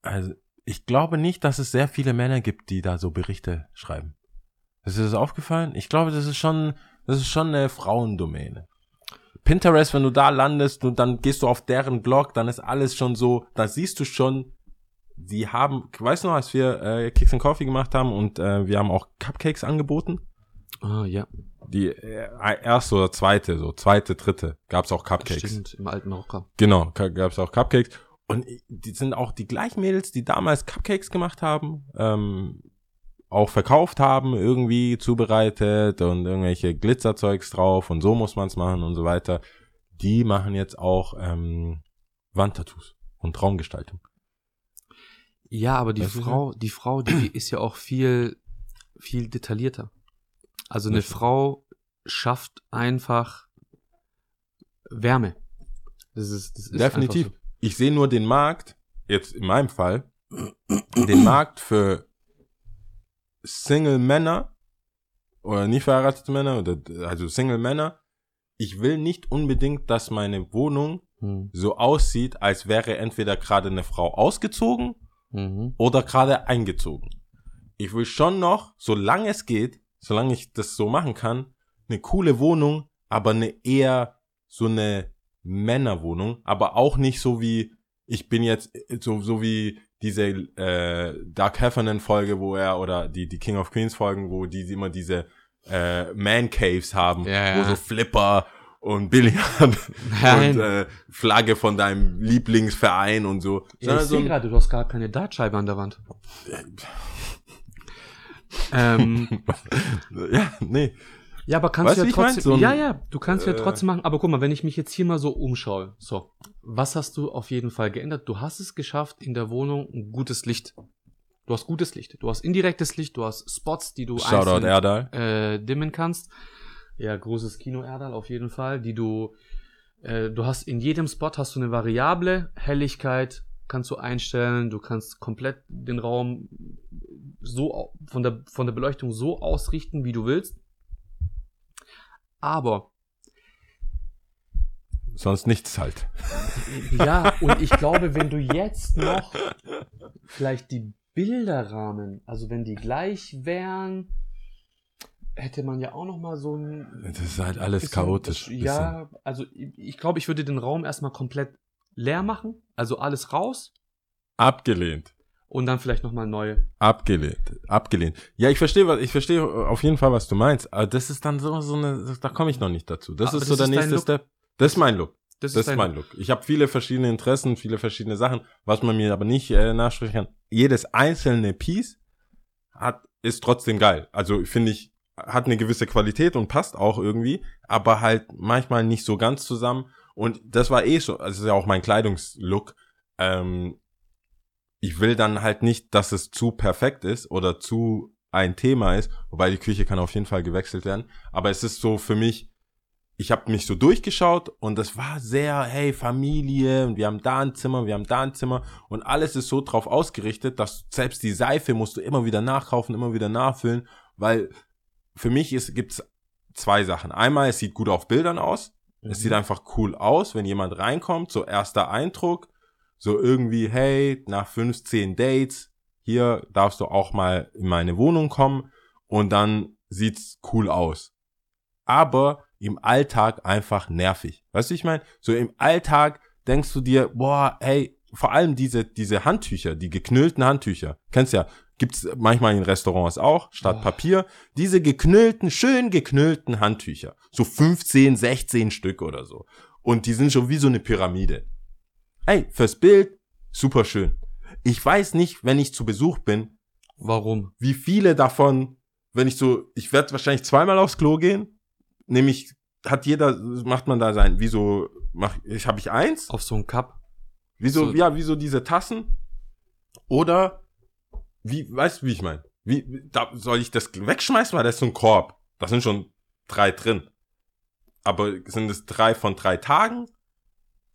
Also, ich glaube nicht, dass es sehr viele Männer gibt, die da so Berichte schreiben. Ist dir das aufgefallen? Ich glaube, das ist schon, das ist schon eine Frauendomäne. Pinterest, wenn du da landest und dann gehst du auf deren Blog, dann ist alles schon so, da siehst du schon, die haben, weißt du noch, als wir äh, Kicks and Coffee gemacht haben und äh, wir haben auch Cupcakes angeboten?
Ah, ja.
die äh, erste oder zweite, so zweite, dritte, gab's auch Cupcakes.
Stimmt, im alten Rocker.
Genau, gab's auch Cupcakes. Und die sind auch die gleichen Mädels, die damals Cupcakes gemacht haben, ähm, auch verkauft haben, irgendwie zubereitet und irgendwelche Glitzerzeugs drauf und so muss man's machen und so weiter. Die machen jetzt auch ähm, Wandtattoos und Traumgestaltung.
Ja, aber die
Weißt
Frau, die Frau, die ist ja auch viel, viel detaillierter. Also eine. Frau schafft einfach Wärme. Das ist, das ist
Definitiv.
einfach
Ich sehe nur den Markt, jetzt in meinem Fall, den Markt für Single-Männer oder nie verheiratete Männer, oder, also Single-Männer. Ich will nicht unbedingt, dass meine Wohnung
So. Hm.
so aussieht, als wäre entweder gerade eine Frau ausgezogen
Mhm.
oder gerade eingezogen. Ich will schon noch, solange es geht, solange ich das so machen kann, eine coole Wohnung, aber eine eher so eine Männerwohnung, aber auch nicht so wie ich bin jetzt so so wie diese äh, Dark Heffernan Folge, wo er oder die die King of Queens Folgen, wo die immer diese äh, Man Caves haben,
Ja,
wo so Flipper und Billard
Nein.
und äh, Flagge von deinem Lieblingsverein und so.
Ich
so
sehe
ein-
gerade, du hast gar keine Dartscheibe an der Wand. ähm,
ja, nee.
Ja, aber kannst
Weißt
du ja trotzdem.
So ein-
ja, ja, du kannst ja
äh,
trotzdem machen. Aber guck mal, wenn ich mich jetzt hier mal so umschaue, so, was hast du auf jeden Fall geändert? Du hast es geschafft, in der Wohnung ein gutes Licht. Du hast gutes Licht. Du hast indirektes Licht. Du hast Spots, die du
Shoutout
einzeln,
Erdal.
äh, dimmen kannst. Ja, großes Kino Erdal auf jeden Fall, die du, äh, du hast in jedem Spot hast du eine Variable, Helligkeit kannst du einstellen, du kannst komplett den Raum so von der, von der Beleuchtung so ausrichten, wie du willst. Aber,
Sonst nichts halt.
ja, und ich glaube, wenn du jetzt noch vielleicht die Bilderrahmen, also wenn die gleich wären, hätte man ja auch noch mal so ein
Das ist halt alles
bisschen-
chaotisch.
Ja, also ich, ich glaube, ich würde den Raum erstmal komplett leer machen, also alles raus
Abgelehnt.
Und dann vielleicht nochmal neue.
Abgelehnt. Abgelehnt. Ja, ich verstehe, was, ich verstehe auf jeden Fall, was du meinst. Aber das ist dann so, so eine, da komme ich noch nicht dazu. Das
Aber
ist
das
so der
ist
nächste? Step. Das ist mein Look.
Das,
Das ist
dein-
mein Look. Ich habe viele verschiedene Interessen, viele verschiedene Sachen, was man mir aber nicht äh, nachsprechen kann. Jedes einzelne Piece hat ist trotzdem geil. Also finde ich, hat eine gewisse Qualität und passt auch irgendwie, aber halt manchmal nicht so ganz zusammen. Und das war eh so, also das ist ja auch mein Kleidungslook. Ähm, ich will dann halt nicht, dass es zu perfekt ist oder zu ein Thema ist, wobei die Küche kann auf jeden Fall gewechselt werden. Aber es ist so für mich, ich habe mich so durchgeschaut und das war sehr, hey, Familie und wir haben da ein Zimmer, wir haben da ein Zimmer und alles ist so drauf ausgerichtet, dass selbst die Seife musst du immer wieder nachkaufen, immer wieder nachfüllen, weil für mich ist, gibt's zwei Sachen. Einmal, es sieht gut auf Bildern aus. Es sieht einfach cool aus, wenn jemand reinkommt, so erster Eindruck, so irgendwie, hey, nach 15 Dates, hier darfst du auch mal in meine Wohnung kommen und dann sieht's cool aus. Aber im Alltag einfach nervig. Weißt du, ich meine? So im Alltag denkst du dir, boah, hey, vor allem diese, diese Handtücher, die geknüllten Handtücher, kennst ja, gibt's manchmal in Restaurants auch, statt
Oh.
Papier, diese geknüllten, schön geknüllten Handtücher. So 15, 16 Stück oder so. Und die sind schon wie so eine Pyramide. Hey, fürs Bild, super schön. Ich weiß nicht, wenn ich zu Besuch bin,
Warum?
wie viele davon, wenn ich so, ich werde wahrscheinlich zweimal aufs Klo gehen, nämlich hat jeder, macht man da sein, wie so, mach, ich habe ich eins,
Auf so einen Cup?
wie so, ja, wie so diese Tassen, oder, wie, weißt du, wie ich meine? Wie, da soll ich das wegschmeißen, weil das ist so ein Korb, da sind schon drei drin. Aber sind es drei von drei Tagen?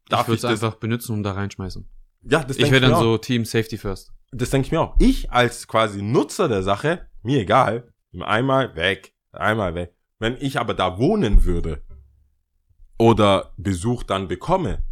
Darf
ich würde
ich,
es
das?
einfach benutzen und da reinschmeißen.
ja, das
Ich wäre dann
auch.
so Team Safety First.
das denke ich mir auch. Ich als quasi Nutzer der Sache, mir egal, einmal weg, einmal weg. Wenn ich aber da wohnen würde oder Besuch dann bekomme,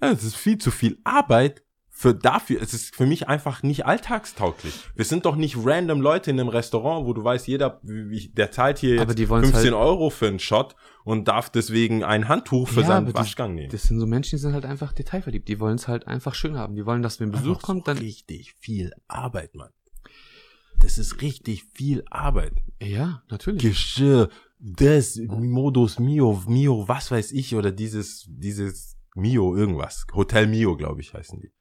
ja, es ist viel zu viel Arbeit für dafür. Es ist für mich einfach nicht alltagstauglich. Wir sind doch nicht random Leute in einem Restaurant, wo du weißt, jeder, der zahlt hier jetzt
die wollen's
15
halt-
Euro für einen Shot und darf deswegen ein Handtuch für
Ja,
seinen
die-
Waschgang nehmen.
Das sind so Menschen, die sind halt einfach detailverliebt. Die wollen es halt einfach schön haben. Die wollen, dass wenn Besuch
Einfach
kommt,
so
dann.
richtig viel Arbeit, Mann. Das ist richtig viel Arbeit.
Ja, natürlich.
Geschirr, das, Modus Mio, Mio, was weiß ich, oder dieses, dieses Mio irgendwas. Hotel Mio, glaube ich, heißen die.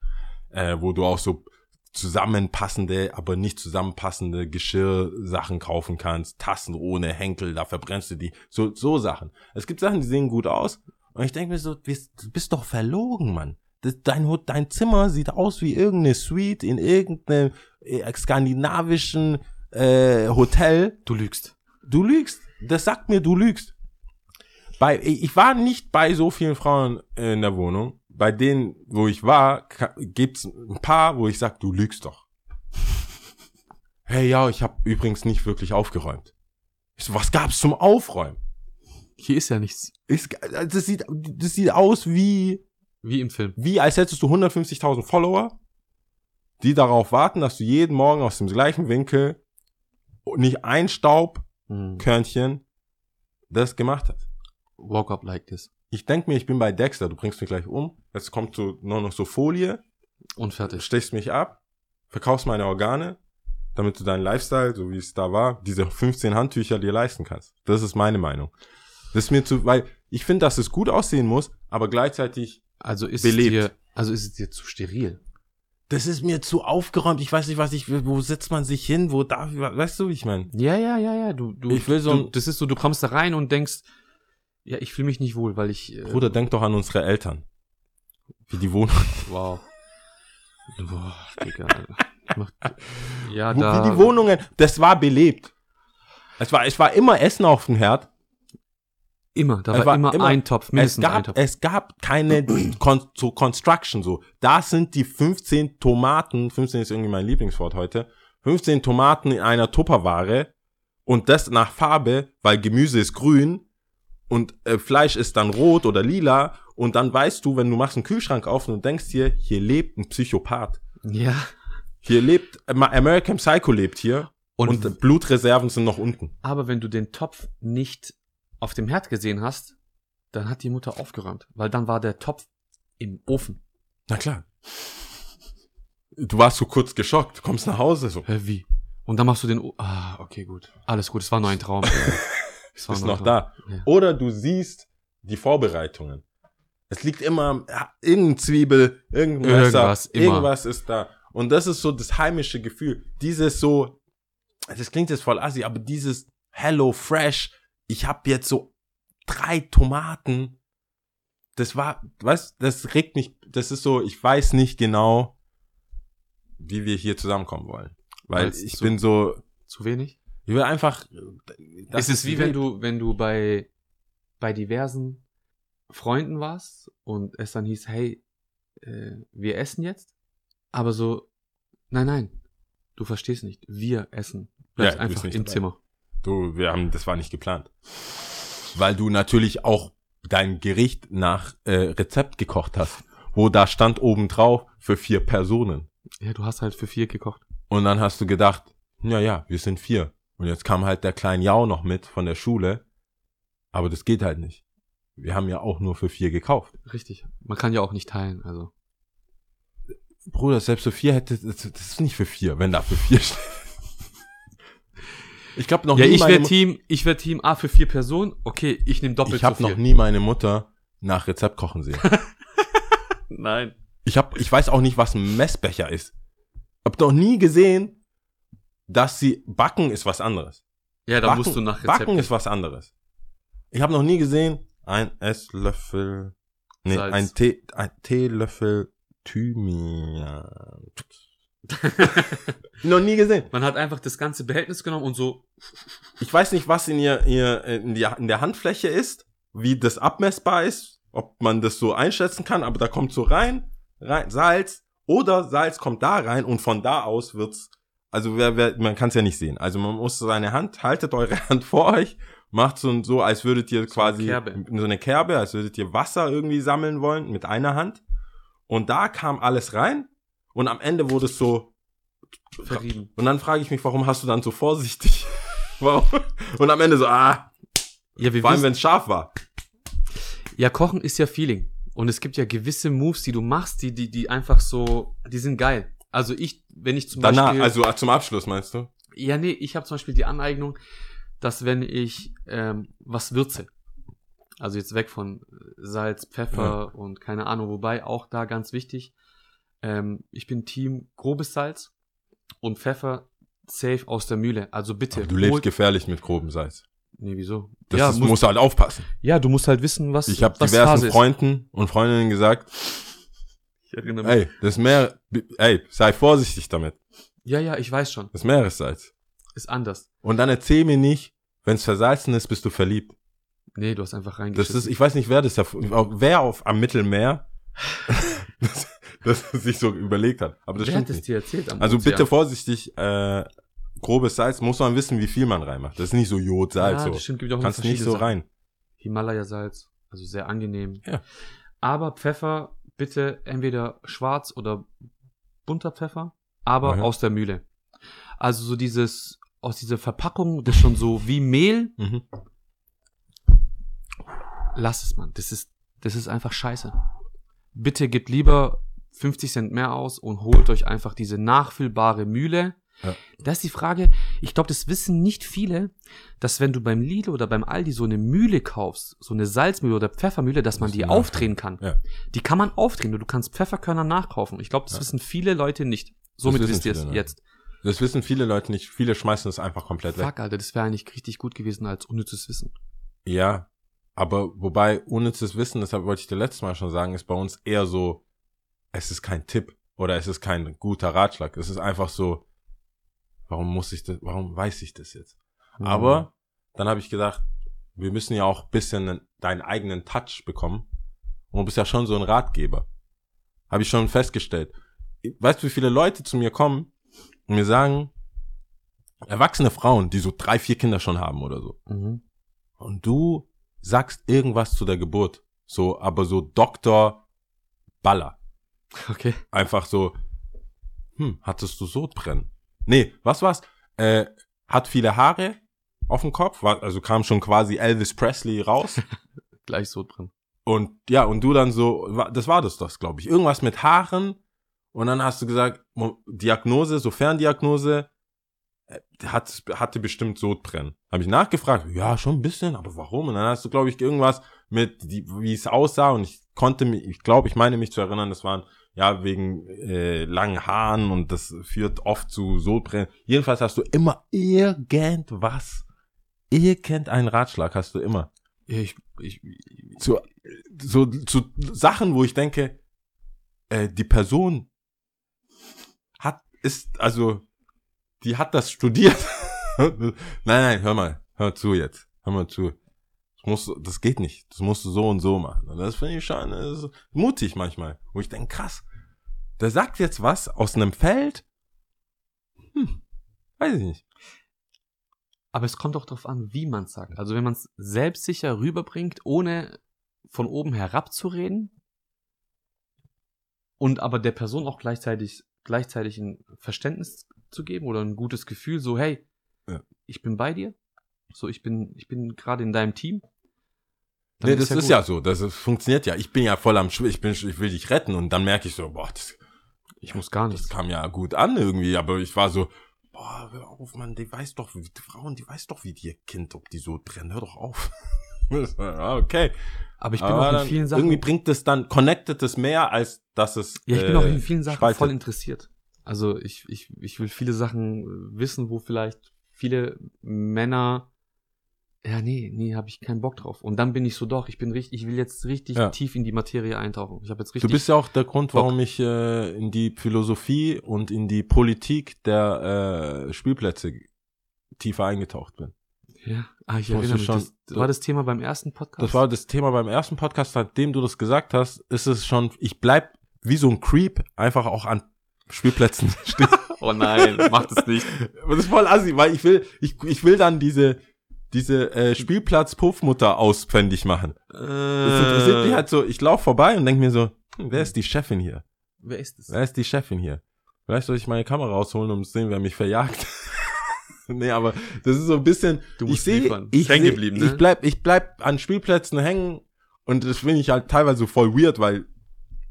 Äh, wo du auch so zusammenpassende, aber nicht zusammenpassende Geschirrsachen kaufen kannst. Tassen ohne Henkel, da verbrennst du die. So, so Sachen. Es gibt Sachen, die sehen gut aus. Und ich denke mir so, du bist, doch verlogen, Mann. Dein, dein Zimmer sieht aus wie irgendeine Suite in irgendeinem äh, skandinavischen äh, Hotel.
Du lügst.
Du lügst. Das sagt mir, du lügst. Bei, ich war nicht bei so vielen Frauen in der Wohnung. Bei denen, wo ich war, ka- gibt's ein paar, wo ich sag, du lügst doch. Hey, ja, ich habe übrigens nicht wirklich aufgeräumt. Ich so, was gab's zum Aufräumen?
Hier ist ja nichts.
Ich, das, sieht, das sieht aus wie,
Wie im Film.
wie als hättest du 150.000 Follower, die darauf warten, dass du jeden Morgen aus dem gleichen Winkel nicht ein Staubkörnchen
Hm.
das gemacht hast.
Walk up like this.
Ich denk mir, ich bin bei Dexter, du bringst mich gleich um. Jetzt kommt so nur noch so Folie,
Und fertig.
stichst mich ab, verkaufst meine Organe, damit du deinen Lifestyle, so wie es da war, diese 15 Handtücher dir leisten kannst. Das ist meine Meinung. Das ist mir zu, weil ich finde, dass es gut aussehen muss, aber gleichzeitig,
Also ist
Belebt.
es dir, also ist es dir zu steril.
das ist mir zu aufgeräumt. Ich weiß nicht, was ich will. Wo setzt man sich hin? Wo darf, weißt du, wie ich meine?
Ja, ja, ja, ja. Du, du,
Ich will so
du, das ist so, du kommst da rein und denkst, ja, ich fühle mich nicht wohl, weil ich. Äh,
Bruder, denk doch an unsere Eltern. Wie die wohnen.
Wow. Boah, Digga. Ja,
Wo,
da.
wie die Wohnungen, das war belebt. Es war, es war immer Essen auf dem Herd.
Immer, da war,
war
immer,
immer-
ein Topf,
Es
mindestens ein
gab,
Topf.
es gab keine Con so Construction so. Da sind die 15 Tomaten, 15 ist irgendwie mein Lieblingswort heute, 15 Tomaten in einer Tupperware und das nach Farbe, weil Gemüse ist grün und äh, Fleisch ist dann rot oder lila und dann weißt du, wenn du machst einen Kühlschrank auf und denkst dir, hier lebt ein Psychopath.
Ja.
Hier lebt, American Psycho lebt hier
Und,
und, Blutreserven sind noch unten.
aber wenn du den Topf nicht auf dem Herd gesehen hast, dann hat die Mutter aufgeräumt, weil dann war der Topf im Ofen.
Na klar. Du warst so kurz geschockt, kommst nach Hause so.
Hä, wie? Und dann machst du den. O ah, okay, gut. Alles gut, es war nur ein Traum. Es
ist noch da.
Ja.
Oder du siehst die Vorbereitungen. Es liegt immer ja, irgendein Zwiebel, irgendein Messer,
Irgendwas,
irgendwas ist da. Und das ist so das heimische Gefühl. Dieses so, das klingt jetzt voll assi, aber dieses Hello Fresh, ich habe jetzt so drei Tomaten. Das war, weißt, das regt mich, das ist so, ich weiß nicht genau, wie wir hier zusammenkommen wollen. Weil
Weil's
ich
zu-
bin so,
Zu wenig?
Will einfach. das
ist es wie wenn du, wenn du bei, bei diversen Freunden warst und es dann hieß, hey, äh, wir essen jetzt, aber so, nein, nein, du verstehst nicht, wir essen. Bleibst
Ja,
einfach im
dabei.
Zimmer.
Du, wir haben, das war nicht geplant. Weil du natürlich auch dein Gericht nach äh, Rezept gekocht hast, wo da stand oben drauf für vier Personen.
Ja, du hast halt für vier gekocht.
Und dann hast du gedacht, ja, ja, wir sind vier. Und jetzt kam halt der kleine Jau noch mit von der Schule. Aber das geht halt nicht. Wir haben ja auch nur für vier gekauft.
Richtig. Man kann ja auch nicht teilen, also.
Bruder, selbst für vier hätte, das, das ist nicht für vier, wenn da für vier steht. Ich glaube noch
ja,
nie
ich
meine
wäre Team, ich wäre Team A für vier Personen. Okay, ich nehme doppelt
ich habe noch nie meine Mutter nach Rezept kochen sehen.
Nein.
Ich hab, ich weiß auch nicht, was ein Messbecher ist. Hab noch nie gesehen, dass sie backen ist was anderes.
Ja, da
backen,
musst du nach Rezept.
Backen ist was anderes. Ich habe noch nie gesehen, ein Esslöffel, nee,
Salz.
ein, Tee, ein Teelöffel Thymian. noch nie gesehen.
Man hat einfach das ganze Behältnis genommen und so,
Ich weiß nicht, was in ihr, ihr in, die, in der Handfläche ist, wie das abmessbar ist, ob man das so einschätzen kann, aber da kommt so rein, rein Salz oder Salz kommt da rein und von da aus wird's, also wer, wer, man kann es ja nicht sehen. Also man muss seine Hand, haltet eure Hand vor euch, macht so, so als würdet ihr quasi
Kerbe.
so eine Kerbe, als würdet ihr Wasser irgendwie sammeln wollen mit einer Hand. Und da kam alles rein und am Ende wurde es so
verrieben.
und dann frage ich mich, warum hast du dann so vorsichtig? warum? Und am Ende so, ah,
Ja, wir
vor allem wenn es scharf war.
ja, Kochen ist ja Feeling. Und es gibt ja gewisse Moves, die du machst, die, die, die einfach so, die sind geil. Also ich, wenn ich zum
Danach,
Beispiel,
also ah, zum Abschluss meinst du?
ja, nee, ich habe zum Beispiel die Aneignung, dass wenn ich ähm, was würze, also jetzt weg von Salz, Pfeffer und keine Ahnung, wobei auch da ganz wichtig, ähm, ich bin Team grobes Salz und Pfeffer safe aus der Mühle. Also bitte.
Aber du lebst gefährlich mit grobem Salz.
Nee, wieso?
Das
ja,
ist,
muss,
musst du halt aufpassen.
ja, du musst halt wissen, was
Ich habe diversen. Freunden und Freundinnen gesagt,
Ich erinnere mich.
ey, das Meer, ey, sei vorsichtig damit.
Ja, ja, ich weiß schon.
Das Meeressalz.
Ist anders.
Und dann erzähl mir nicht, wenn es versalzen ist, bist du verliebt.
Nee, du hast einfach
Das
reingeschissen.
ist, ich weiß nicht, wer das da, wer auf am Mittelmeer das, das sich so überlegt hat. Aber das
Wer
stimmt
hat es dir erzählt? Am
Also
Ozean?
bitte vorsichtig, äh, grobes Salz, muss man wissen, wie viel man reinmacht. Das ist nicht so Jod, Salz,
ja,
so.
das stimmt, gibt auch
Kannst nicht so rein.
Himalaya-Salz, also sehr angenehm.
Ja.
Aber Pfeffer, bitte entweder schwarz oder bunter Pfeffer, aber
Mhm.
aus der Mühle. Also so dieses, aus dieser Verpackung, das schon so wie Mehl,
Mhm.
lass es man. Das ist, das ist einfach scheiße. Bitte gebt lieber 50 Cent mehr aus und holt euch einfach diese nachfüllbare Mühle.
Ja.
Da ist die Frage, ich glaube, das wissen nicht viele, dass wenn du beim Lidl oder beim Aldi so eine Mühle kaufst, so eine Salzmühle oder Pfeffermühle, dass man die aufdrehen kann.
Ja.
Die kann man aufdrehen und du kannst Pfefferkörner nachkaufen. Ich glaube, das
Ja.
wissen viele Leute nicht. Somit
wissen
wisst ihr es jetzt.
Das wissen viele Leute nicht. Viele schmeißen das einfach komplett weg.
Fuck, Alter, das wäre eigentlich richtig gut gewesen als unnützes Wissen.
Ja, aber wobei unnützes Wissen, deshalb wollte ich dir letztes Mal schon sagen, ist bei uns eher so, es ist kein Tipp oder es ist kein guter Ratschlag. Es ist einfach so, warum muss ich das, warum weiß ich das jetzt?
Mhm.
Aber dann habe ich gedacht, wir müssen ja auch ein bisschen deinen eigenen Touch bekommen. Und du bist ja schon so ein Ratgeber. Habe ich schon festgestellt. Weißt du, wie viele Leute zu mir kommen und mir sagen, erwachsene Frauen, die so drei, vier Kinder schon haben oder so.
Mhm.
Und du sagst irgendwas zu der Geburt. So, aber so Doktor Baller.
Okay.
Einfach so, hm, hattest du Sodbrennen? Nee, was war's? Äh, hat viele Haare auf dem Kopf, war, also kam schon quasi Elvis Presley raus.
Gleich so drin.
und ja, und du dann so, das war das das, glaube ich. Irgendwas mit Haaren. Und dann hast du gesagt, Diagnose, so Ferndiagnose, äh, hat, hatte bestimmt Sodbrennen. Habe ich nachgefragt, ja, schon ein bisschen, aber warum? Und dann hast du, glaube ich, irgendwas mit, die, wie es aussah und ich konnte mich, ich glaube, ich meine mich zu erinnern, das waren ja wegen äh, langen Haaren und das führt oft zu Sodbrennen. Jedenfalls hast du immer irgendwas, irgendeinen Ratschlag hast du immer.
Ja, ich, ich,
Zu, so, zu Sachen, wo ich denke, äh, die Person hat, ist, also, die hat das studiert. nein, nein, hör mal, hör zu jetzt, hör mal zu. Das, musst, das geht nicht. Das musst du so und so machen. Und das finde ich schon das ist mutig manchmal. Wo ich denke, krass, der sagt jetzt was aus einem Feld. Hm, weiß ich nicht.
aber es kommt auch darauf an, wie man es sagt. Also wenn man es selbstsicher rüberbringt, ohne von oben herab zu reden und aber der Person auch gleichzeitig, gleichzeitig ein Verständnis zu geben oder ein gutes Gefühl, so hey,
Ja.
ich bin bei dir, so ich bin, ich bin gerade in deinem Team.
Nee, das ist
gut.
ja so. Das ist, funktioniert ja. Ich bin ja voll am Schw ich bin, ich will dich retten und dann merke ich so, boah, das,
Ich muss gar
das
nichts.
kam ja gut an irgendwie, aber ich war so, boah, hör auf, Mann, die weiß doch, wie, die Frauen, die weiß doch, wie die ihr Kind, ob die so trennen, hör doch auf. Ja, okay.
Aber ich bin
aber
auch in vielen Sachen.
Irgendwie bringt es dann, connectet es mehr, als dass es.
Ja, ich bin
äh,
auch in vielen Sachen
spaltet.
voll interessiert. Also ich, ich, ich will viele Sachen äh, wissen, wo vielleicht viele Männer, ja, nee, nee, habe ich keinen Bock drauf. Und dann bin ich so, doch, ich bin richtig, ich will jetzt richtig
Ja.
tief in die Materie eintauchen. Ich habe jetzt
Du
richtig.
bist ja auch der Grund,
Bock.
warum ich äh, in die Philosophie und in die Politik der äh, Spielplätze tiefer eingetaucht bin.
ja, ah, ich erinnere mich.
schon-
das war das Thema beim ersten Podcast.
Das war das Thema beim ersten Podcast, seitdem du das gesagt hast, ist es schon, ich bleib wie so ein Creep einfach auch an Spielplätzen stehen.
oh nein, mach das nicht.
Das ist voll assi, weil ich will, ich, ich will dann diese, diese äh, Spielplatz-Puffmutter ausfindig machen. Das interessiert mich halt so, ich laufe vorbei und denk mir so, hm, wer ist die Chefin hier?
Wer ist das?
Wer ist die Chefin hier? Vielleicht soll ich meine Kamera rausholen, um zu sehen, wer mich verjagt. nee, aber das ist so ein bisschen,
Du
ich
musst
sehe,
liefern.
ich,
hängen
seh,
geblieben, ne?
ich bleib, ich bleib an Spielplätzen hängen und das finde ich halt teilweise so voll weird, weil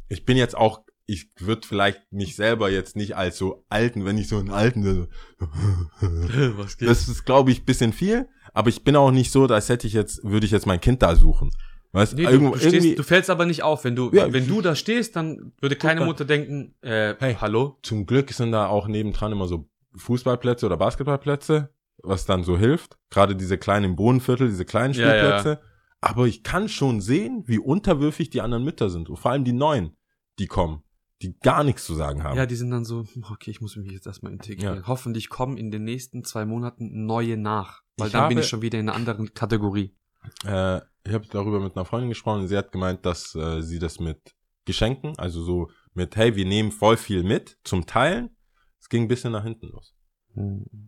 ich bin jetzt auch, ich würde vielleicht mich selber jetzt nicht als so alten, wenn ich so einen alten, so,
Was geht?
das ist glaube ich bisschen viel, aber ich bin auch nicht so, als hätte ich jetzt, würde ich jetzt mein Kind da suchen. Weißt
Nee, du,
irgendwo,
du, stehst, du fällst aber nicht auf. Wenn du,
Ja,
wenn du da stehst, dann würde keine. Mutter denken, äh,
Hey.
hallo?
zum Glück sind da auch nebendran immer so Fußballplätze oder Basketballplätze, was dann so hilft. Gerade diese kleinen Bodenviertel, diese kleinen
Ja, ja.
Spielplätze. Aber ich kann schon sehen, wie unterwürfig die anderen Mütter sind. Und vor allem die Neuen, die kommen, die gar nichts zu sagen haben.
Ja, die sind dann so, okay, ich muss mich jetzt erstmal integrieren.
Ja.
Hoffentlich kommen in den nächsten zwei Monaten neue nach. Weil
Ich
dann bin
habe-
ich schon wieder in einer anderen Kategorie.
Äh, ich habe darüber mit einer Freundin gesprochen sie hat gemeint, dass äh, sie das mit Geschenken, also so mit, hey, wir nehmen voll viel mit zum Teilen. Es ging ein bisschen nach hinten los.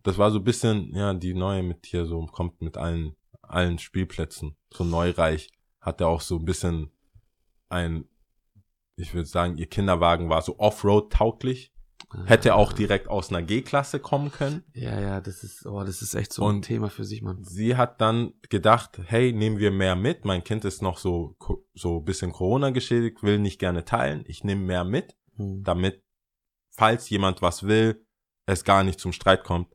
Das war so ein bisschen, ja, die neue mit hier so, kommt mit allen, allen Spielplätzen. So Neureich hat er auch so ein bisschen ein, ich würde sagen, ihr Kinderwagen war so Offroad-tauglich. Hätte auch direkt aus einer G-Klasse kommen können.
Ja, ja, das ist, oh, das ist echt so
Und-
ein Thema für sich, Mann.
Sie hat dann gedacht, hey, nehmen wir mehr mit. Mein Kind ist noch so, so ein bisschen Corona geschädigt, will nicht gerne teilen. Ich nehme mehr mit,
Hm.
damit, falls jemand was will, es gar nicht zum Streit kommt.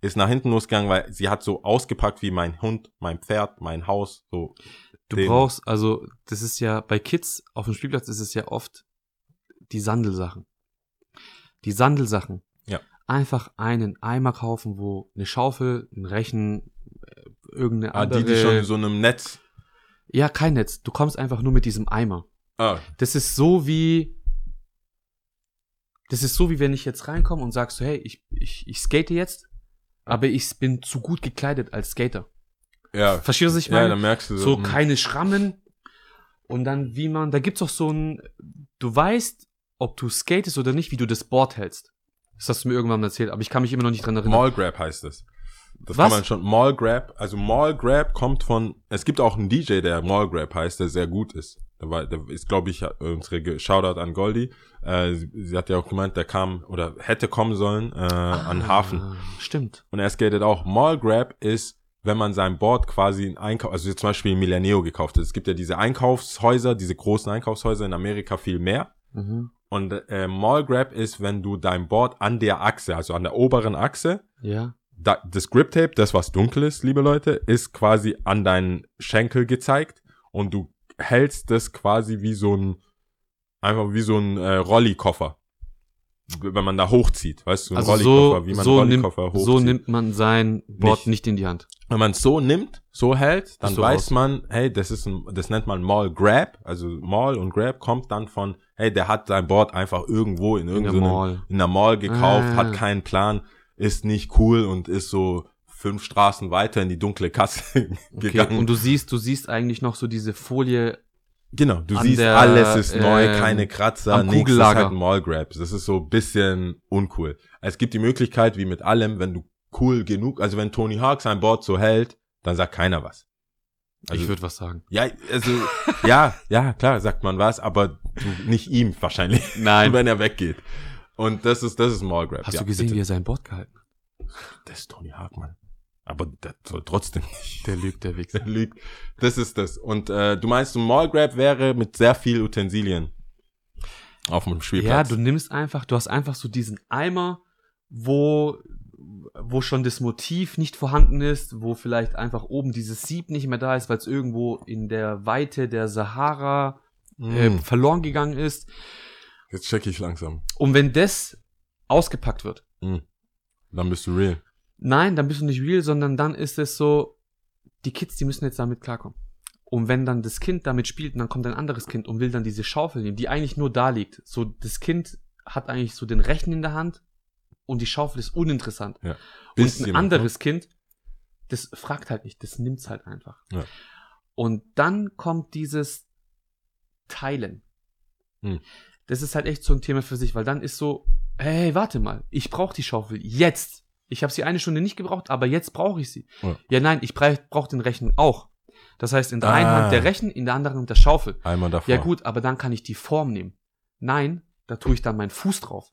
Ist nach hinten losgegangen, weil sie hat so ausgepackt wie mein Hund, mein Pferd, mein Haus, so.
Du
den-
brauchst, also, das ist ja, bei Kids auf dem Spielplatz ist es ja oft die Sandelsachen. Die Sandelsachen.
Ja.
Einfach einen Eimer kaufen, wo eine Schaufel, ein Rechen, äh, irgendeine
Ah,
andere.
die, die schon in so einem Netz.
ja, kein Netz. Du kommst einfach nur mit diesem Eimer.
Ah,
Das ist so wie. Das ist so wie wenn ich jetzt reinkomme und sagst so, hey, ich, ich, ich skate jetzt, aber ich bin zu gut gekleidet als Skater.
ja.
Verstehst du, was ich
Ja,
meine?
dann merkst du
so
hm.
keine Schrammen. Und dann, wie man, da gibt's auch so ein, du weißt, ob du skatest oder nicht, wie du das Board hältst. Das hast du mir irgendwann erzählt, aber ich kann mich immer noch nicht dran erinnern.
Mall Grab heißt es. Das
Was?
kann man schon. Mall Grab, also Mall Grab kommt von, es gibt auch einen DJ, der Mall Grab heißt, der sehr gut ist. Der, war, der ist, glaube ich, unsere Shoutout an Goldie. Äh, sie, hat ja auch gemeint, der kam oder hätte kommen sollen äh, an Hafen.
Ah, Stimmt.
Und er skatet auch. Mall Grab ist, wenn man sein Board quasi in Einkauf, also zum Beispiel in Milaneo gekauft hat. Es gibt ja diese Einkaufshäuser, diese großen Einkaufshäuser in Amerika viel mehr.
Mhm.
Und äh, Mall Grab ist, wenn du dein Board an der Achse, also an der oberen Achse,
Ja.
da, das Grip Tape, das was dunkel ist, liebe Leute, ist quasi an deinen Schenkel gezeigt und du hältst das quasi wie so ein, einfach wie so ein äh, Rollikoffer. Wenn man da hochzieht, weißt du,
Also so,
wie man
so, nimmt,
Rollikoffer hochzieht.
so nimmt man sein Board
Nicht.
nicht, in die Hand.
Wenn man es so nimmt, so hält, dann
du
weiß
raus.
man, hey, das ist ein, das nennt man Mall Grab, also Mall und Grab kommt dann von, hey, der hat sein Board einfach irgendwo in irgendeiner
Mall.
Mall gekauft,
Ah.
hat keinen Plan, ist nicht cool und ist so fünf Straßen weiter in die dunkle Kasse
Okay.
gegangen.
Und du siehst, du siehst eigentlich noch so diese Folie.
Genau, du siehst,
der,
alles ist neu,
ähm,
keine Kratzer, nichts, ist halt ein Mall Grabs. Das ist so ein bisschen uncool. Es gibt die Möglichkeit, wie mit allem, wenn du cool genug, also wenn Tony Hawk sein Board so hält, dann sagt keiner was. Also-
ich würde was sagen.
Ja, also, ja, ja, klar, sagt man was, aber du, nicht ihm wahrscheinlich,
Nein.
wenn er weggeht. Und das ist, das ist Mall Grab.
Hast
ja,
du gesehen,
bitte.
wie er sein Board gehalten hat?
Das ist Tony Hawk, Mann. Aber das soll trotzdem nicht.
Der lügt, der Wichser.
Der liegt. Das ist das. Und äh, du meinst, ein Mall Grab wäre mit sehr viel Utensilien auf dem
Ja,
Spielplatz.
du nimmst einfach, du hast einfach so diesen Eimer, wo, wo schon das Motiv nicht vorhanden ist, wo vielleicht einfach oben dieses Sieb nicht mehr da ist, weil es irgendwo in der Weite der Sahara äh,
Mm,
verloren gegangen ist.
jetzt check ich langsam.
Und wenn das ausgepackt wird,
Mm. Dann bist du real.
nein, dann bist du nicht real, sondern dann ist es so, die Kids, die müssen jetzt damit klarkommen. Und wenn dann das Kind damit spielt dann kommt ein anderes Kind und will dann diese Schaufel nehmen, die eigentlich nur da liegt. So, das Kind hat eigentlich so den Rechen in der Hand und die Schaufel ist uninteressant.
Ja.
Und ein
noch,
anderes Kind, das fragt halt nicht, das nimmt's halt einfach.
Ja.
Und dann kommt dieses Teilen.
Hm.
Das ist halt echt so ein Thema für sich, weil dann ist so, hey, warte mal, ich brauche die Schaufel jetzt. Ich habe sie eine Stunde nicht gebraucht, aber jetzt brauche ich sie.
Ja.
Ja, nein, ich brauche den Rechen auch. Das heißt, in der
Ah.
einen Hand der Rechen, in der anderen Hand der Schaufel.
Einmal davor.
Ja gut, aber dann kann ich die Form nehmen. Nein, da tue ich dann meinen Fuß drauf.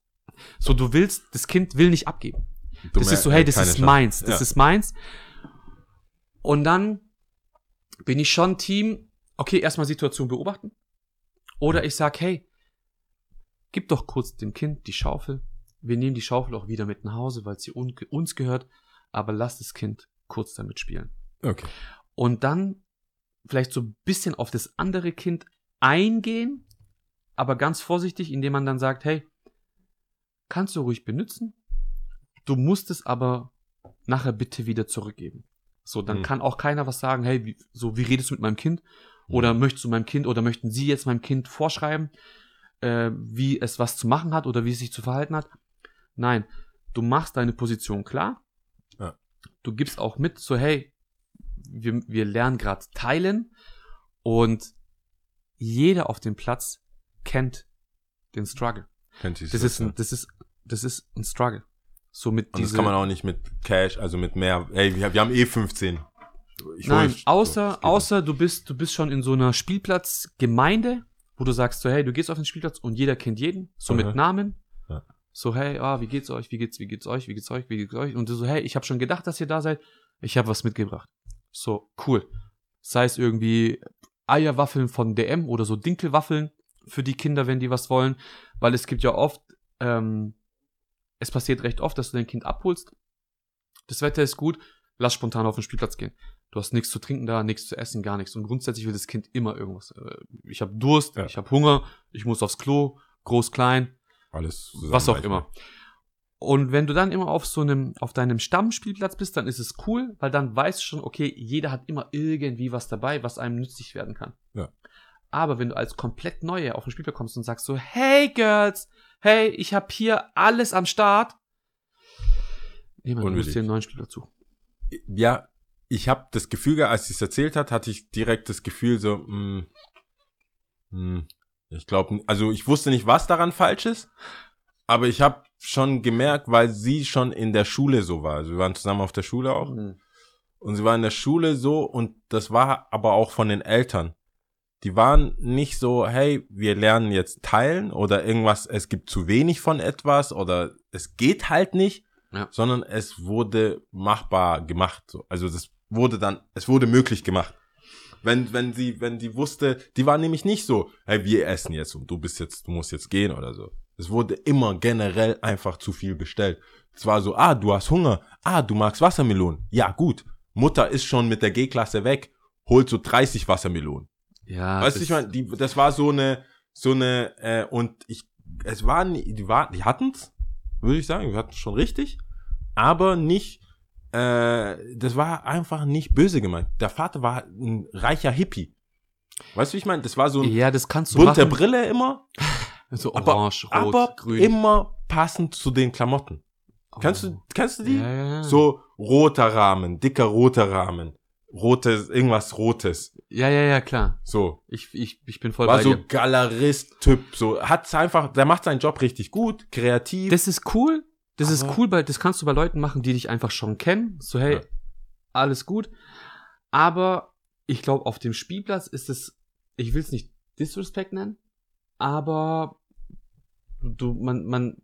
So, du willst, das Kind will nicht abgeben.
Du
das ist so, hey, das
keine
ist
Chance.
meins, das
Ja.
ist meins. Und dann bin ich schon Team, okay, erstmal Situation beobachten. Oder ich sag, hey, gib doch kurz dem Kind die Schaufel. Wir nehmen die Schaufel auch wieder mit nach Hause, weil sie un uns gehört. Aber lass das Kind kurz damit spielen.
Okay.
Und dann vielleicht so ein bisschen auf das andere Kind eingehen, aber ganz vorsichtig, indem man dann sagt, hey, kannst du ruhig benutzen, du musst es aber nachher bitte wieder zurückgeben. So, dann
Hm.
kann auch keiner was sagen, hey, wie, so, wie redest du mit meinem Kind? Oder möchtest du meinem Kind oder möchten Sie jetzt meinem Kind vorschreiben, äh, wie es was zu machen hat oder wie es sich zu verhalten hat? Nein, du machst deine Position klar.
Ja.
Du gibst auch mit, so hey, wir, wir lernen gerade teilen und jeder auf dem Platz kennt den Struggle.
Kennt sich
Das ist ein, das ist, das ist ein Struggle. So mit
Und das
diese,
kann man auch nicht mit Cash, also mit mehr. Ey, wir, wir haben eh 15.
Nein, außer, außer du bist, du bist schon in so einer Spielplatzgemeinde, wo du sagst so, hey, du gehst auf den Spielplatz und jeder kennt jeden, so
Mhm.
mit Namen.
Ja.
So, hey, ah, wie geht's euch, wie geht's, wie geht's euch, wie geht's euch, wie geht's euch? Und du so, hey, ich habe schon gedacht, dass ihr da seid, ich habe was mitgebracht. So, cool. Sei es irgendwie Eierwaffeln von DM oder so Dinkelwaffeln für die Kinder, wenn die was wollen, weil es gibt ja oft, ähm, es passiert recht oft, dass du dein Kind abholst. Das Wetter ist gut, lass spontan auf den Spielplatz gehen. Du hast nichts zu trinken da, nichts zu essen, gar nichts. Und grundsätzlich will das Kind immer irgendwas. Äh, Ich habe Durst,
Ja.
ich habe Hunger, ich muss aufs Klo, groß, klein,
Alles
was auch immer. Und wenn du dann immer auf so einem, auf deinem Stammspielplatz bist, dann ist es cool, weil dann weißt du schon, okay, jeder hat immer irgendwie was dabei, was einem nützlich werden kann.
Ja.
Aber wenn du als komplett Neue auf den Spielplatz kommst und sagst so, hey Girls, hey, ich habe hier alles am Start, wir
Unbeliebt.
dir einen neuen Spielplatz zu.
Ja, ich habe das Gefühl, als sie es erzählt hat, hatte ich direkt das Gefühl so, mh, mh, ich glaube, also ich wusste nicht, was daran falsch ist, aber ich habe schon gemerkt, weil sie schon in der Schule so war. Also wir waren zusammen auf der Schule auch. Und sie war in der Schule so und das war aber auch von den Eltern. Die waren nicht so, hey, wir lernen jetzt teilen oder irgendwas, es gibt zu wenig von etwas oder es geht halt nicht,
Ja.
sondern es wurde machbar gemacht. So. Also das wurde dann, es wurde möglich gemacht. Wenn, wenn sie, wenn die wusste, die war nämlich nicht so, hey, wir essen jetzt und du bist jetzt, du musst jetzt gehen oder so. Es wurde immer generell einfach zu viel bestellt. Es war so, ah, du hast Hunger, ah, du magst Wassermelonen. Ja, gut. Mutter ist schon mit der G-Klasse weg, holt so 30 Wassermelonen.
Ja,
weißt du, ich meine, die, das war so eine, so eine, äh, und ich, es war, nie- die war, die hatten's, würde ich sagen, wir hatten schon richtig, aber nicht, äh, das war einfach nicht böse gemeint. Der Vater war ein reicher Hippie. Weißt du, wie ich meine? Das war so ein
ja, das kannst du
bunte
machen.
Brille immer,
So
aber,
orange, rot,
aber
grün.
immer passend zu den Klamotten. Kennst
Oh.
du, kennst du die?
Ja, ja.
So roter Rahmen, dicker roter Rahmen, rotes, irgendwas rotes,
Ja, ja, ja, klar.
so.
Ich, ich, ich bin voll
War
bei
so. Galerist-Typ, so hat's einfach, der macht seinen Job richtig gut, kreativ.
Das ist cool. Das ist
Aber-
cool, weil das kannst du bei Leuten machen, die dich einfach schon kennen. So, hey,
Ja.
alles gut. Aber ich glaube, auf dem Spielplatz ist es, ich will es nicht Disrespect nennen, aber du, man, man,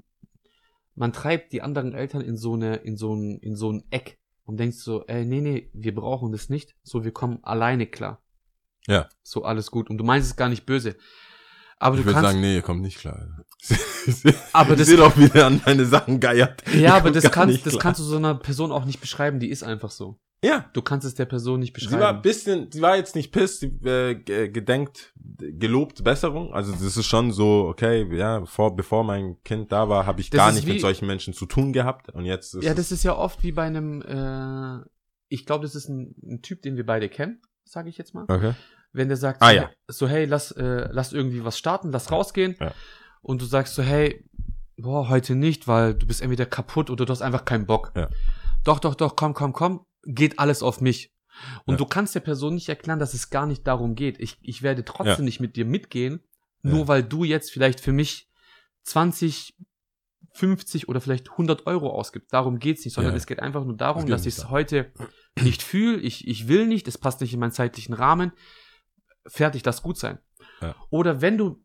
man treibt die anderen Eltern in so eine, in so ein, in so ein Eck und denkst so, ey, nee, nee, wir brauchen das nicht. So, wir kommen alleine klar.
Ja.
So, alles gut. Und du meinst es gar nicht böse. Aber
ich
du
würde
kannst,
sagen, nee, ihr kommt nicht klar.
Aber
ich
das-
sehe doch, wie der an meine Sachen geiert.
Ja, aber das kannst, das
klar.
kannst du so einer Person auch nicht beschreiben, die ist einfach so.
Ja,
Du kannst es der Person nicht
sie war ein
beschreiben.
bisschen, sie war jetzt nicht piss, sie äh, ge- gedenkt, gelobt Besserung. Also das ist schon so, okay, ja, bevor, bevor mein Kind da war, habe ich
Das
gar nicht
wie-
mit solchen Menschen zu tun gehabt. Und jetzt ist
ja, das ist ja oft wie bei einem, äh, ich glaube, das ist ein, ein Typ, den wir beide kennen, sage ich jetzt mal.
okay.
Wenn der sagt,
Ah,
so,
ja.
hey, so hey, lass, äh, lass irgendwie was starten, lass rausgehen.
Ja.
Und du sagst so, hey, boah, heute nicht, weil du bist entweder kaputt oder du hast einfach keinen Bock.
Ja.
Doch, doch, doch, komm, komm, komm, geht alles auf mich. Und
Ja.
du kannst der Person nicht erklären, dass es gar nicht darum geht. Ich, ich werde trotzdem
Ja.
nicht mit dir mitgehen, nur weil du jetzt vielleicht für mich 20, 50 oder vielleicht 100 Euro ausgibst. Darum geht's nicht, sondern es geht einfach nur darum, dass ich es heute nicht fühle, ich, ich will nicht, es passt nicht in meinen zeitlichen Rahmen. Fertig, das gut sein. Oder wenn du,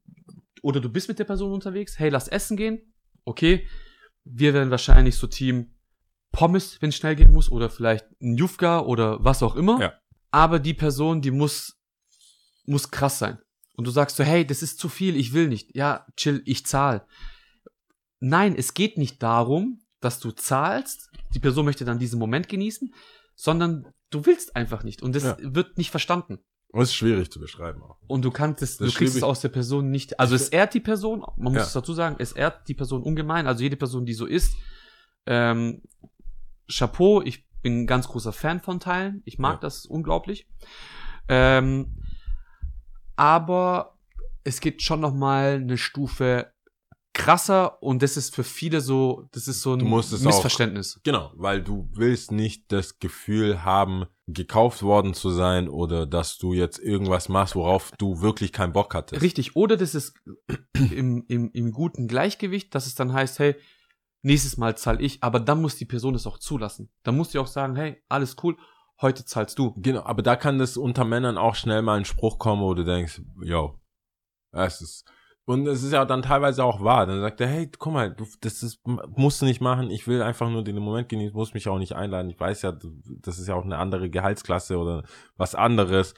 oder du bist mit der Person unterwegs, hey, lass essen gehen. Okay, wir werden wahrscheinlich so Team Pommes, wenn es schnell gehen muss, oder vielleicht ein Jufka oder was auch immer.
Ja.
Aber die Person, die muss, muss krass sein. Und du sagst so, hey, das ist zu viel, ich will nicht. Ja, chill, ich zahl. Nein, es geht nicht darum, dass du zahlst, die Person möchte dann diesen Moment genießen, sondern du willst einfach nicht. Und das
Ja.
wird nicht verstanden.
Und es ist schwierig zu beschreiben auch.
Und du kannst es,
Das
du kriegst es aus der Person nicht. Also es ehrt die Person, man muss
Ja.
es dazu sagen, es ehrt die Person ungemein. Also jede Person, die so ist, ähm, Chapeau, ich bin ein ganz großer Fan von Teilen. Ich mag
Ja.
das unglaublich. Ähm, aber es geht schon noch mal eine Stufe krasser und das ist für viele so, das ist so ein
es auch-
Missverständnis.
Genau, weil du willst nicht das Gefühl haben, gekauft worden zu sein oder dass du jetzt irgendwas machst, worauf du wirklich keinen Bock hattest.
Richtig. Oder das ist im, im, im guten Gleichgewicht, dass es dann heißt, hey, nächstes Mal zahl ich, aber dann muss die Person es auch zulassen. Dann muss die auch sagen, hey, alles cool, heute zahlst du.
Genau, aber da kann das unter Männern auch schnell mal ein Spruch kommen, wo du denkst, yo, es ist, und es ist ja dann teilweise auch wahr. Dann sagt er, hey, guck mal, du, das ist, musst du nicht machen, ich will einfach nur den Moment genießen, muss mich auch nicht einladen. Ich weiß ja, das ist ja auch eine andere Gehaltsklasse oder was anderes.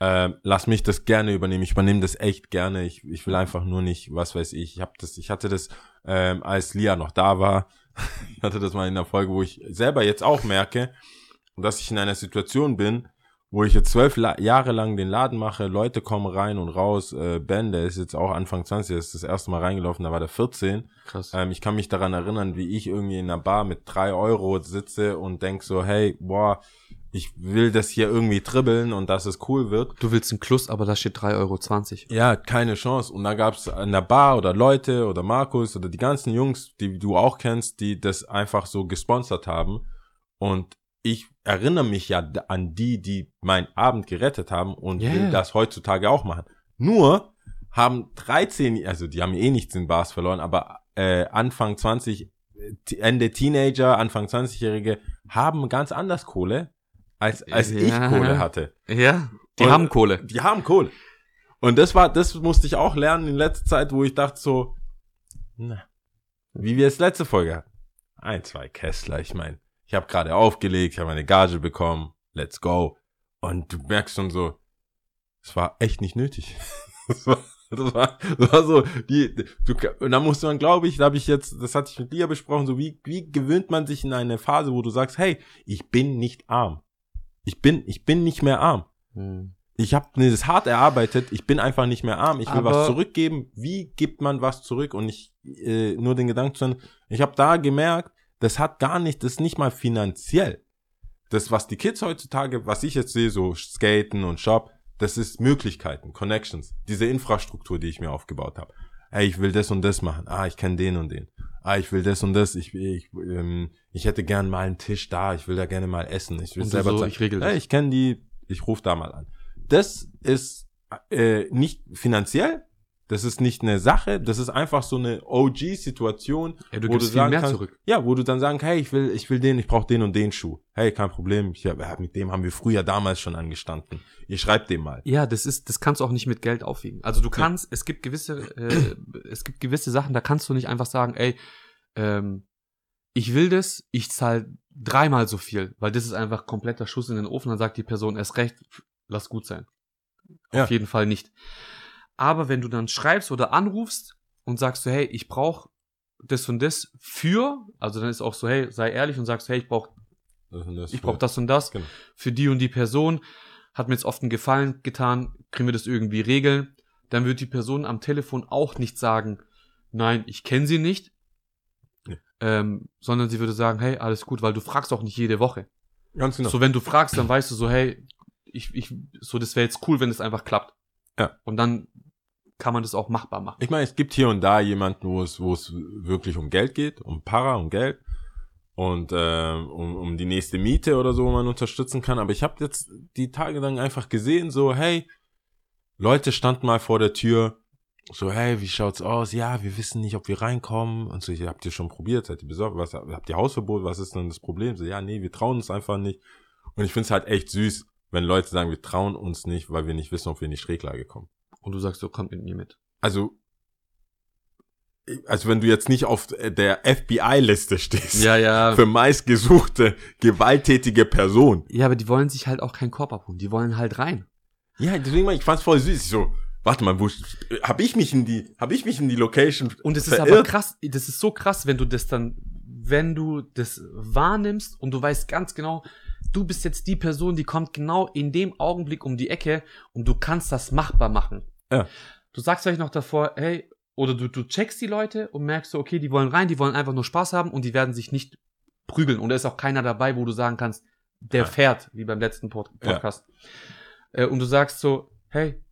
Ähm, lass mich das gerne übernehmen. Ich übernehme das echt gerne. Ich, ich will einfach nur nicht, was weiß ich. Ich habe das, ich hatte das, ähm, als Lia noch da war. ich hatte das mal in der Folge, wo ich selber jetzt auch merke, dass ich in einer Situation bin, wo ich jetzt zwölf La Jahre lang den Laden mache, Leute kommen rein und raus. Äh, ben, der ist jetzt auch Anfang 20, der ist das erste Mal reingelaufen, da war der 14.
Krass.
Ähm, ich kann mich daran erinnern, wie ich irgendwie in einer Bar mit drei Euro sitze und denk so, hey, boah, ich will das hier irgendwie tribbeln und dass es cool wird.
Du willst einen Klus, aber da steht 3,20 Euro.
Ja, keine Chance. Und da gab's an der Bar oder Leute oder Markus oder die ganzen Jungs, die du auch kennst, die das einfach so gesponsert haben. Und ich erinnere mich ja an die, die meinen Abend gerettet haben und
Ja,
will das heutzutage auch machen. Nur haben 13, also die haben eh nichts in Bars verloren, aber äh, Anfang 20, äh, t- Ende Teenager, Anfang 20-Jährige haben ganz anders Kohle, als, als ich
Ja.
Kohle hatte.
Ja, die
Und-
haben Kohle.
Die haben Kohle. Und das war, das musste ich auch lernen in letzter Zeit, wo ich dachte so, na, wie wir es letzte Folge hatten. Ein, zwei Kessler, ich meine, ich habe gerade aufgelegt, ich habe meine Gage bekommen, let's go. Und du merkst schon so, es war echt nicht nötig. Das war, das war, das war so, die, du, und da musste man, glaube ich, da habe ich jetzt, das hatte ich mit dir besprochen, so wie, wie gewöhnt man sich in eine Phase, wo du sagst, hey, ich bin nicht arm. Ich bin, ich bin nicht mehr arm.
Hm.
Ich habe mir das hart erarbeitet. Ich bin einfach nicht mehr arm. Ich will
Aber-
was zurückgeben. Wie gibt man was zurück? Und ich äh, nur den Gedanken zu ich habe da gemerkt, das hat gar nicht, das ist nicht mal finanziell. Das, was die Kids heutzutage, was ich jetzt sehe, so Skaten und Shop, das ist Möglichkeiten, Connections, diese Infrastruktur, die ich mir aufgebaut habe. Hey, ich will das und das machen. Ah, ich kenne den und den. Ah, ich will das und das. Ich, ich, ähm, ich hätte gern mal einen Tisch da. Ich will da gerne mal essen. Ich will
Und
selber
so,
sagen,
ich regel das.
Hey, ich kenne die. Ich rufe da mal an. Das ist äh, nicht finanziell. Das ist nicht eine Sache. Das ist einfach so eine OG-Situation,
Ja, du
wo du
viel
sagen
mehr
kannst,
zurück.
ja, wo du dann sagen, hey, ich will, ich will den, ich brauche den und den Schuh. Hey, kein Problem. Ich, ja, mit dem haben wir früher damals schon angestanden. Ihr schreibt dem mal.
Ja, das ist, das kannst du auch nicht mit Geld aufwiegen. Also du kannst, es gibt gewisse, äh, es gibt gewisse Sachen, da kannst du nicht einfach sagen, ey, ähm, ich will das, ich zahle dreimal so viel, weil das ist einfach kompletter Schuss in den Ofen, dann sagt die Person erst recht, lass gut sein.
Ja.
Auf jeden Fall nicht. Aber wenn du dann schreibst oder anrufst und sagst so, hey, ich brauche das und das für, also dann ist auch so, hey, sei ehrlich und sagst, hey, ich brauche
Das und das
ich brauche das und das
Genau.
für die und die Person, hat mir jetzt oft einen Gefallen getan, können wir das irgendwie regeln, dann wird die Person am Telefon auch nicht sagen, nein, ich kenne sie nicht,
Nee.
ähm, sondern sie würde sagen, hey, alles gut, weil du fragst auch nicht jede Woche.
Ganz genau.
So, wenn du fragst, dann weißt du so, hey, ich, ich, so, das wäre jetzt cool, wenn es einfach klappt.
Ja.
Und dann kann man das auch machbar machen.
Ich meine, es gibt hier und da jemanden, wo es, wo es wirklich um Geld geht, um Para, um Geld und ähm, um, um die nächste Miete oder so, wo man unterstützen kann. Aber ich habe jetzt die Tage dann einfach gesehen, so, hey, Leute standen mal vor der Tür, so, hey, wie schaut's aus? Ja, wir wissen nicht, ob wir reinkommen. Und so, habt ihr schon probiert? Seid ihr besorgt? Was, habt ihr Hausverbot? Was ist denn das Problem? So, ja, nee, wir trauen uns einfach nicht. Und ich find's halt echt süß, wenn Leute sagen, wir trauen uns nicht, weil wir nicht wissen, ob wir in die Schräglage kommen.
Und du sagst, so, kommt mit mir mit.
Also, also wenn du jetzt nicht auf der FBI-Liste stehst,
Ja, ja.
für meistgesuchte gewalttätige Person.
Ja, aber die wollen sich halt auch keinen Korb abholen. Die wollen halt rein.
Ja, deswegen, ich fand's voll süß. Ich so, warte mal, wo, hab ich mich in die, hab ich mich in die Location
Und es ist aber krass, das ist so krass, wenn du das dann, wenn du das wahrnimmst und du weißt ganz genau, du bist jetzt die Person, die kommt genau in dem Augenblick um die Ecke und du kannst das machbar machen.
Ja.
Du sagst vielleicht noch davor, hey, oder du, du checkst die Leute und merkst so, okay, die wollen rein, die wollen einfach nur Spaß haben und die werden sich nicht prügeln. Und da ist auch keiner dabei, wo du sagen kannst, der
Ja.
fährt, wie beim letzten Pod
Ja.
Podcast. Äh, und du sagst so, hey,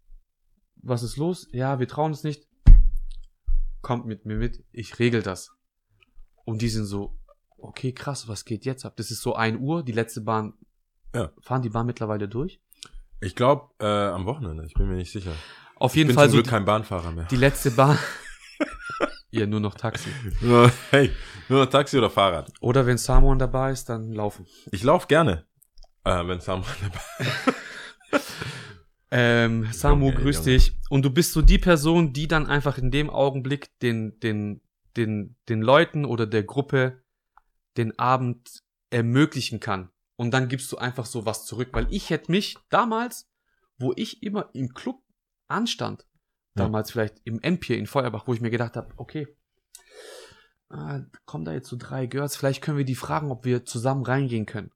was ist los? Ja, wir trauen uns nicht. Kommt mit mir mit, ich regel das. Und die sind so, okay, krass, was geht jetzt ab? Das ist so 1 Uhr, die letzte Bahn.
Ja.
Fahren die Bahn mittlerweile durch?
Ich glaube, äh, am Wochenende, ich bin mir nicht sicher.
Auf
Ich
jeden
bin
Fall
zum
so
Glück
die,
kein Bahnfahrer mehr.
die letzte Bahn. ja, nur noch Taxi.
Hey, nur noch Taxi oder Fahrrad.
Oder wenn Samuel dabei ist, dann laufen.
Ich lauf gerne, äh, wenn Sam dabei
Ähm, Samu,
Junge,
grüß
Junge.
dich. Und du bist so die Person, die dann einfach in dem Augenblick den, den, den, den Leuten oder der Gruppe den Abend ermöglichen kann. Und dann gibst du einfach so was zurück. Weil ich hätte mich damals, wo ich immer im Club anstand,
Ja.
damals vielleicht im Empire in Feuerbach, wo ich mir gedacht habe, okay, ah, kommen da jetzt so drei Girls, vielleicht können wir die fragen, ob wir zusammen reingehen können.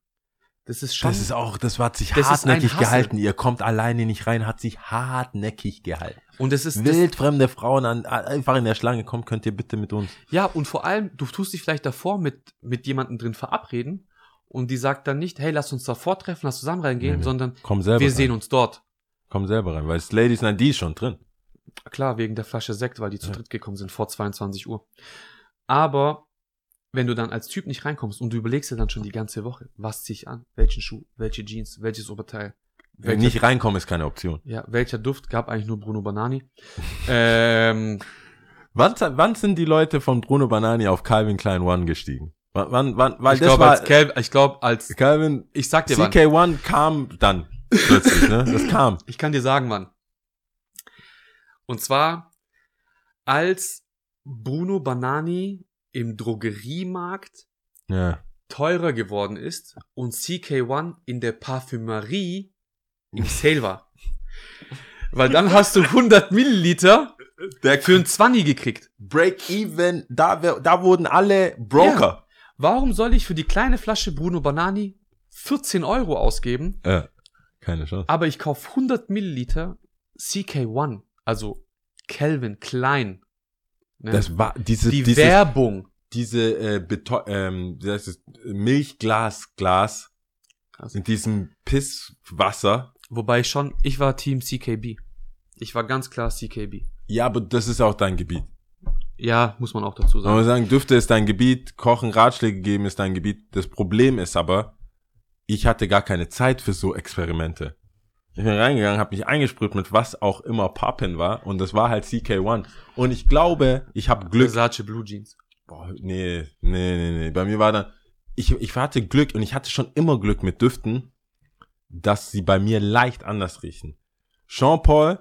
Das ist schon.
Das ist auch, das hat sich
Das
hartnäckig gehalten. Ihr kommt alleine nicht rein, hat sich hartnäckig gehalten.
und das ist
Wildfremde Frauen an, einfach in der Schlange, kommt, könnt ihr bitte mit uns.
Ja, und vor allem, du tust dich vielleicht davor mit, mit jemandem drin verabreden und die sagt dann nicht, hey, lass uns davor treffen, lass zusammen reingehen,
nee.
sondern
Komm selber
wir
rein.
sehen uns dort.
Komm selber rein, weil es Ladies Night, die ist schon drin.
Klar, wegen der Flasche Sekt, weil die zu
Ja.
dritt gekommen sind vor 22 Uhr. Aber wenn du dann als Typ nicht reinkommst und du überlegst dir dann schon die ganze Woche, was zieh ich an, welchen Schuh, welche Jeans, welches Oberteil,
Wenn nicht reinkommen, ist keine Option.
ja, welcher Duft, gab eigentlich nur Bruno Banani. ähm,
Wann, wann sind die Leute von Bruno Banani auf Calvin Klein One gestiegen? Wann, wann, wann weil
ich glaube, als Calvin, ich glaube, als,
Calvin,
ich sag dir wann.
CK1 kam dann plötzlich, ne? Das kam.
Ich kann dir sagen, wann. Und zwar, als Bruno Banani im Drogeriemarkt
Ja.
teurer geworden ist und CK1 in der Parfümerie im Sale war. Weil dann hast du 100 Milliliter
Der
für ein 20 gekriegt.
Break-Even, da, da wurden alle Broker.
Warum soll ich für die kleine Flasche Bruno Banani 14 Euro ausgeben,
Ja. Keine Chance.
Aber ich kaufe 100 Milliliter CK1, also Calvin Klein. Ne?
Das war diese,
die
dieses,
Werbung.
diese äh, ähm, wie heißt es, Milchglas, Glas
Krass.
in diesem Pisswasser.
Wobei schon, ich war Team CKB. Ich war ganz klar CKB.
Ja, aber das ist auch dein Gebiet.
Ja, muss man auch dazu
Man muss
sagen.
sagen, Düfte ist dein Gebiet, Kochen, Ratschläge geben ist dein Gebiet. Das Problem ist aber, ich hatte gar keine Zeit für so Experimente. Ich bin reingegangen, habe mich eingesprüht mit was auch immer Pappen war und das war halt CK1. Und ich glaube, ich habe Glück.
Versace Blue Jeans.
Boah, nee, nee, nee, nee. Bei mir war dann, ich, ich hatte Glück und ich hatte schon immer Glück mit Düften, dass sie bei mir leicht anders riechen. Jean-Paul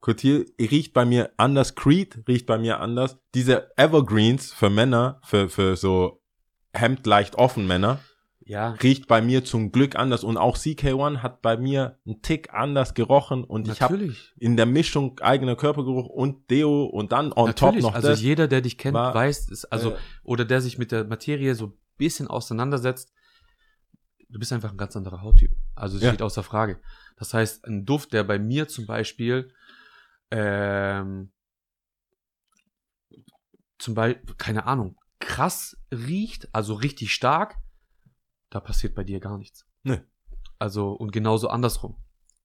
Cotil riecht bei mir anders, Creed riecht bei mir anders. Diese Evergreens für Männer, für, für so Hemd leicht offen Männer,
Ja,
riecht bei mir zum Glück anders und auch CK1 hat bei mir einen Tick anders gerochen und ich habe
natürlich.
in der Mischung eigener Körpergeruch und Deo und dann on top
natürlich.
noch
also
das.
jeder, der dich kennt,
war-
weiß, ist, also,
äh,
oder der sich mit der Materie so ein bisschen auseinandersetzt, du bist einfach ein ganz anderer Hauttyp. Also es
Ja.
steht außer Frage. Das heißt, ein Duft, der bei mir zum Beispiel ähm, zum Beispiel, keine Ahnung, krass riecht, also richtig stark, da passiert bei dir gar nichts.
Nee.
Also, und genauso andersrum.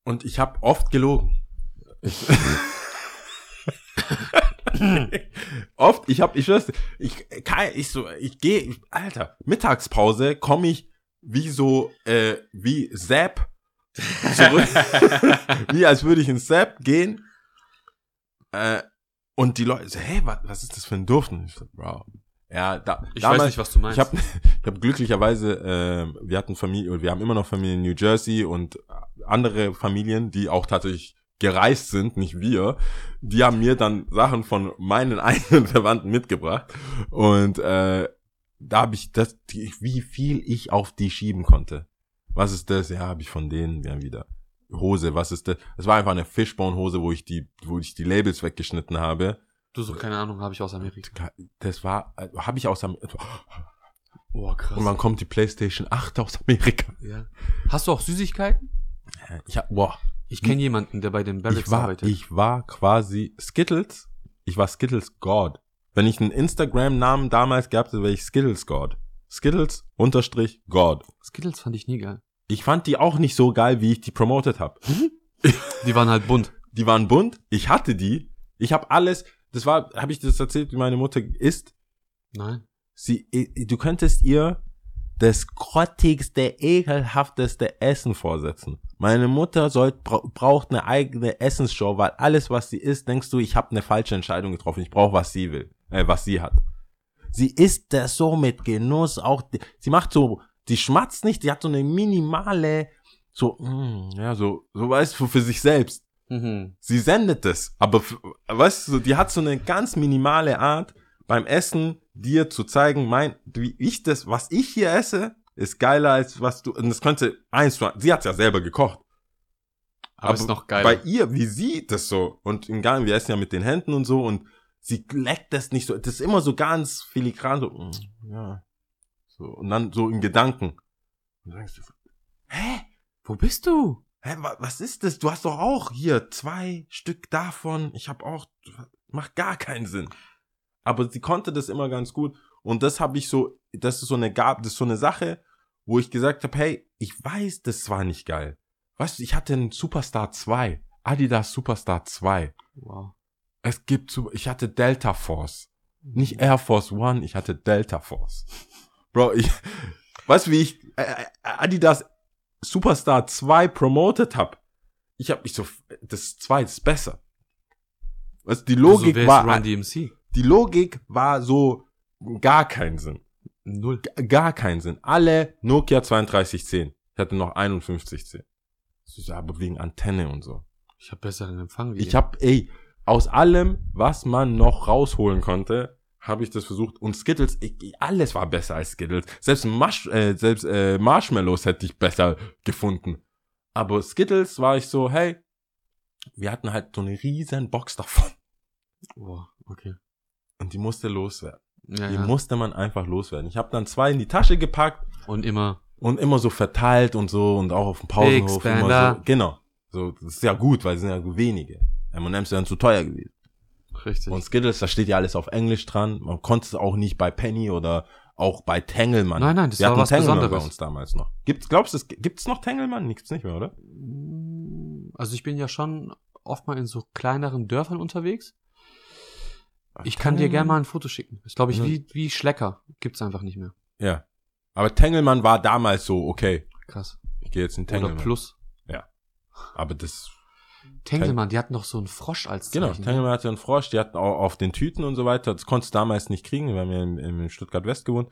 Und ich habe oft gelogen. Ich oft, ich habe, ich dir, ich kann, ich so, ich gehe, Alter, Mittagspause komme ich wie so, äh, wie Zap zurück, wie als würde ich in Zap gehen. Äh, und die Leute so, hey, was, was ist das für ein Duft? Und ich so, Bro, ja, da,
Ich
damals,
weiß nicht, was du meinst.
ich habe ich hab glücklicherweise, äh, wir hatten Familie, wir haben immer noch Familie in New Jersey und andere Familien, die auch tatsächlich gereist sind, nicht wir, die haben mir dann Sachen von meinen eigenen Verwandten mitgebracht. Und äh, da habe ich das, wie viel ich auf die schieben konnte. Was ist das? Ja, habe ich von denen, ja wieder. Hose, was ist das? Das war einfach eine Fishbone-Hose, wo ich die, wo ich die Labels weggeschnitten habe.
Du so, keine Ahnung, habe ich aus Amerika.
Das war, habe ich aus Amerika.
Boah, krass.
Und wann kommt die PlayStation 8 aus Amerika?
ja. Hast du auch Süßigkeiten?
Ich hab, boah,
Ich kenne jemanden, der bei den Barracks
ich war,
arbeitet.
ich war quasi Skittles. Ich war Skittles God. Wenn ich einen Instagram-Namen damals gehabt hätte, wäre ich Skittles God. Skittles unterstrich God.
Skittles fand ich nie geil.
Ich fand die auch nicht so geil, wie ich die promotet habe.
Die waren halt bunt.
Die waren bunt. Ich hatte die. Ich habe alles. Das war, habe ich das erzählt, wie meine Mutter isst.
Nein.
Sie, du könntest ihr das grottigste, ekelhafteste Essen vorsetzen. Meine Mutter soll, bra braucht eine eigene Essensshow, weil alles, was sie isst, denkst du, ich habe eine falsche Entscheidung getroffen. Ich brauche, was sie will, äh, was sie hat. Sie isst das so mit Genuss, auch, sie macht so, sie schmatzt nicht, die hat so eine minimale, so, mm, ja, so, so weißt du, für sich selbst
Mhm.
sie sendet es, aber weißt du, die hat so eine ganz minimale Art beim Essen dir zu zeigen, mein, wie ich das, was ich hier esse, ist geiler als was du, und das könnte eins zu sie hat's ja selber gekocht.
Aber, ist noch geil.
Bei ihr, wie sie das so, und im Gang, wir essen ja mit den Händen und so, und sie leckt das nicht so, das ist immer so ganz filigran, so, mm, ja, so, und dann so im Gedanken. Und dann denkst du, hä?
Wo bist du?
Hä, wa- was ist das? Du hast doch auch hier zwei Stück davon. Ich habe auch, macht gar keinen Sinn. Aber sie konnte das immer ganz gut. Und das habe ich so, das ist so eine Gab, das ist so eine Sache, wo ich gesagt habe, hey, ich weiß, das war nicht geil. Weißt du, ich hatte einen Superstar 2, Adidas Superstar 2.
Wow.
Es gibt, so- ich hatte Delta Force. Nicht Air Force One, ich hatte Delta Force. Bro, ich, weißt du, wie ich äh, äh, Adidas Superstar 2 promoted hab? Ich hab mich so, das 2 ist besser. Du, die Logik
also,
war, die Logik war so gar keinen Sinn.
Null.
Gar keinen Sinn. Alle Nokia 3210. Ich hatte noch 5110. Das ist aber wegen Antenne und so.
Ich habe besseren Empfang wie
Ich
ihr.
hab, ey, aus allem, was man noch rausholen konnte, habe ich das versucht. Und Skittles, ich, alles war besser als Skittles. Selbst, Mash, äh, selbst äh, Marshmallows hätte ich besser gefunden. Aber Skittles war ich so, hey, wir hatten halt so eine riesen Box davon.
Boah, okay.
Und die musste loswerden.
Ja,
Die
ja.
musste man einfach loswerden. Ich habe dann zwei in die Tasche gepackt
Und immer.
Und immer so verteilt und so und auch auf dem Pausenhof immer so. Genau. So, das ist ja gut, weil es sind ja wenige. M&M's sind zu teuer gewesen.
Richtig.
Und Skittles, da steht ja alles auf Englisch dran. Man konnte es auch nicht bei Penny oder auch bei Tengelmann.
Nein, nein, das
Wir
war was
Tengelmann
Besonderes.
bei uns damals noch. Gibt's, glaubst du, es- gibt's noch Tengelmann? Gibt's nicht mehr, oder?
Also ich bin ja schon oft mal in so kleineren Dörfern unterwegs. Ich kann dir gerne mal ein Foto schicken. Ist, glaube ich,
Ja.
wie, wie Schlecker. Gibt's einfach nicht mehr.
Ja. Aber Tengelmann war damals so, okay,
Krass.
ich gehe jetzt in
Oder
Tengelmann.
Plus.
Aber das,
Tengelmann, die hatten doch so einen Frosch als
genau,
Zeichen.
Tengelmann hatte einen Frosch, die hatten auch auf den Tüten und so weiter. Das konntest du damals nicht kriegen, wir haben ja in, in Stuttgart West gewohnt.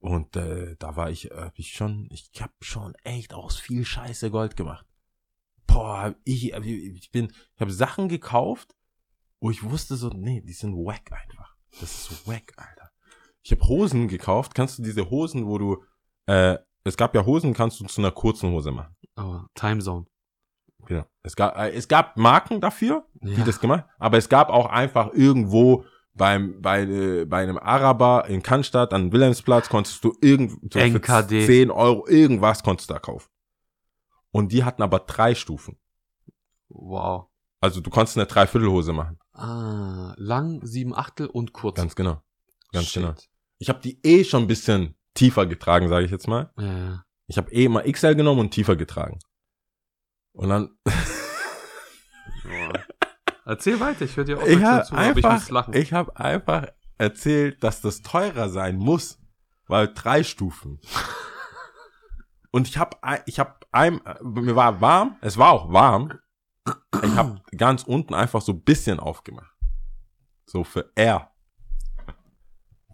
Und äh, da war ich, äh, hab ich schon, ich hab schon echt aus viel Scheiße Gold gemacht. Boah, ich, ich bin, ich habe Sachen gekauft, wo ich wusste so, nee, die sind wack einfach. Das ist wack, Alter. Ich habe Hosen gekauft. Kannst du diese Hosen, wo du, äh, es gab ja Hosen, kannst du zu einer kurzen Hose machen.
Aber Timezone.
Genau. Es gab, äh, es gab Marken dafür, die
Ja.
das gemacht, aber es gab auch einfach irgendwo beim, bei, äh, bei einem Araber in Cannstatt an Wilhelmsplatz konntest du irgend, so für
NKD.
10 Euro irgendwas konntest du da kaufen. Und die hatten aber drei Stufen.
Wow.
Also du konntest eine Dreiviertelhose machen.
Ah, lang, sieben Achtel und kurz.
Ganz genau. Ganz
Shit.
genau. Ich habe die eh schon ein bisschen tiefer getragen, sage ich jetzt mal.
Ja.
Ich habe eh mal XL genommen und tiefer getragen. Und dann
Erzähl weiter, ich höre dir auch
ich
zu, aber ich
einfach,
muss lachen.
ich habe einfach erzählt, dass das teurer sein muss, weil drei Stufen. Und ich habe, ich habe einem, mir war warm, es war auch warm. Ich habe ganz unten einfach so ein bisschen aufgemacht, so für R,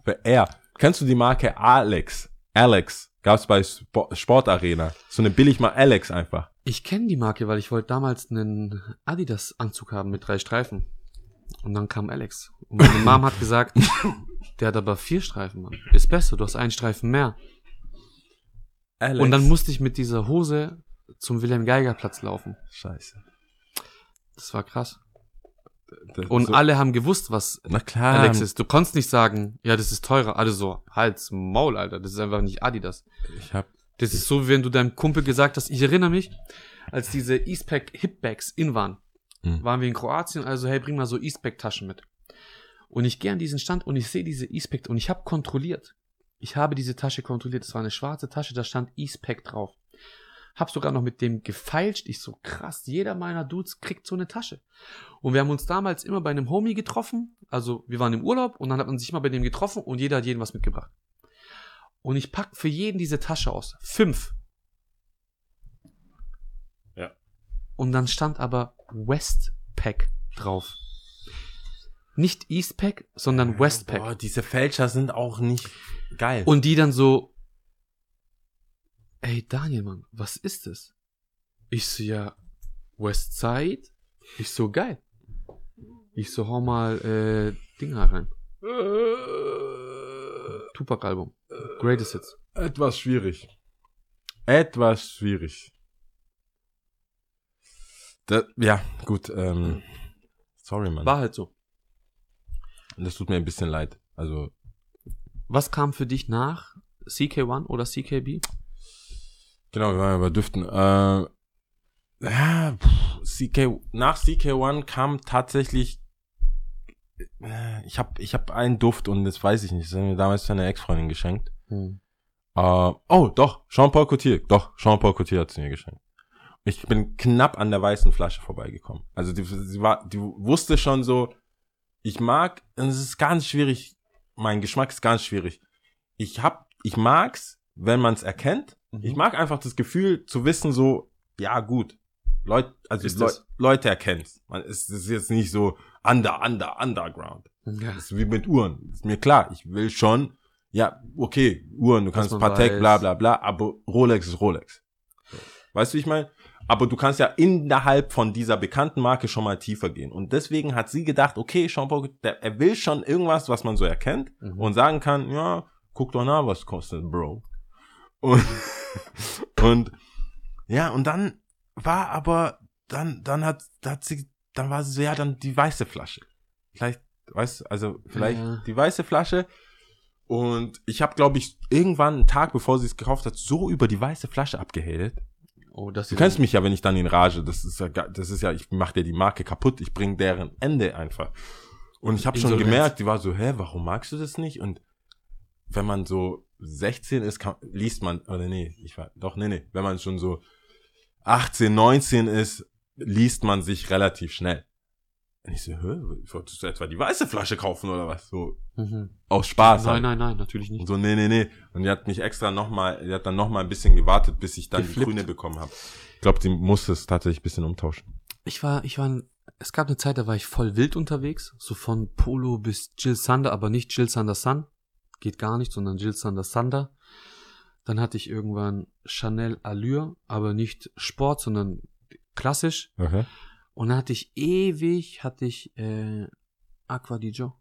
für R. Kennst du die Marke Alex? Alex gab's bei Spo- Sportarena. So eine billig mal Alex einfach.
Ich kenne die Marke, weil ich wollte damals einen Adidas-Anzug haben mit drei Streifen. Und dann kam Alex. Und meine Mom hat gesagt, der hat aber vier Streifen, Mann. Ist besser, du hast einen Streifen mehr.
Alex.
Und dann musste ich mit dieser Hose zum Wilhelm Geiger Platz laufen.
Scheiße.
Das war krass. Und
so-
alle haben gewusst, was
na klar.
Alex ist. Du konntest nicht sagen, ja, das ist teurer. Alle so, Hals, Maul, Alter. Das ist einfach nicht Adidas.
Ich hab
Das ist so, wie wenn du deinem Kumpel gesagt hast, ich erinnere mich, als diese Eastpack Hipbags in waren,
Mhm.
waren wir in Kroatien, also hey, bring mal so Eastpack Taschen mit. Und ich gehe an diesen Stand und ich sehe diese Eastpack und ich habe kontrolliert. Ich habe diese Tasche kontrolliert. Es war eine schwarze Tasche, da stand Eastpack drauf. Hab sogar noch mit dem gefeilscht. Ich so, krass, jeder meiner Dudes kriegt so eine Tasche. Und wir haben uns damals immer bei einem Homie getroffen. Also wir waren im Urlaub und dann hat man sich immer bei dem getroffen und jeder hat jedem was mitgebracht. Und ich pack für jeden diese Tasche aus. Fünf.
Ja.
Und dann stand aber Westpack drauf. Nicht Eastpack, sondern Westpack.
Boah, diese Fälscher sind auch nicht geil.
Und die dann so, ey Daniel, Mann, was ist das? Ich so, ja, Westside? Ich so, geil. Ich so, hau mal äh, Dinger rein. Tupac-Album. Greatest Hits.
Etwas schwierig. Etwas schwierig. Da, ja, gut. Ähm, sorry, Mann.
War halt so.
Das tut mir ein bisschen leid. Also,
Was kam für dich nach CK1 oder CKB?
Genau, wir waren ja bei Düften. Äh, ja, pff, CK, nach CK1 kam tatsächlich, äh, ich habe ich hab einen Duft und das weiß ich nicht. Das haben mir damals für eine Ex-Freundin geschenkt.
Hm.
Äh, oh, doch, Jean-Paul Coutier. Doch, Jean-Paul Coutier hat sie mir geschenkt. Ich bin knapp an der weißen Flasche vorbeigekommen. Also die, sie war, die wusste schon so, ich mag, es ist ganz schwierig, mein Geschmack ist ganz schwierig. Ich hab, ich mag's, wenn man es erkennt.
Mhm.
Ich mag einfach das Gefühl zu wissen, so, ja gut, Leute, also Leu
es?
Leute erkennen's. Man ist, es ist jetzt nicht so under, under, underground.
Ja.
Das ist wie mit Uhren. Ist mir klar, ich will schon, ja, okay, Uhren, du kannst Patek,
weiß.
bla bla bla, aber Rolex ist Rolex. Weißt du, wie ich meine? Aber du kannst ja innerhalb von dieser bekannten Marke schon mal tiefer gehen. Und deswegen hat sie gedacht, okay, Jean Paul, der, er will schon irgendwas, was man so erkennt
Mhm.
und sagen kann, ja, guck doch nach, was kostet, Bro. Und, und ja, und dann war aber, dann, dann hat, hat sie, dann war sie so, ja, dann die weiße Flasche. Vielleicht, weißt du, also vielleicht
Ja.
die weiße Flasche. Und ich habe, glaube ich, irgendwann einen Tag, bevor sie es gekauft hat, so über die weiße Flasche abgehatet.
Oh, das
Du kennst mich ja, wenn ich dann in Rage, das ist ja, das ist ja, ich mach dir die Marke kaputt, ich bring deren Ende einfach. Und ich habe schon gemerkt, die war so, hä, warum magst du das nicht? Und wenn man so 16 ist, kann, liest man, oder nee, ich war, doch, nee, nee, wenn man schon so 18, 19 ist, liest man sich relativ schnell. Und ich so, hä, wolltest du etwa die weiße Flasche kaufen oder was? So,
Mhm.
aus Spaß.
Nein,
halt.
nein, nein, natürlich nicht.
Und so, nee, nee, nee. Und die hat mich extra nochmal, die hat dann nochmal ein bisschen gewartet, bis ich dann die
Geflippt.
grüne bekommen habe. Ich glaube, die musste es tatsächlich ein bisschen umtauschen.
Ich war, ich war, es gab eine Zeit, da war ich voll wild unterwegs, so von Polo bis Jill Sander, aber nicht Jill Sander Sun, geht gar nicht, sondern Jill Sander Sander. Dann hatte ich irgendwann Chanel Allure, aber nicht Sport, sondern klassisch.
Okay.
Und dann hatte ich ewig, hatte ich äh, Aqua di Gio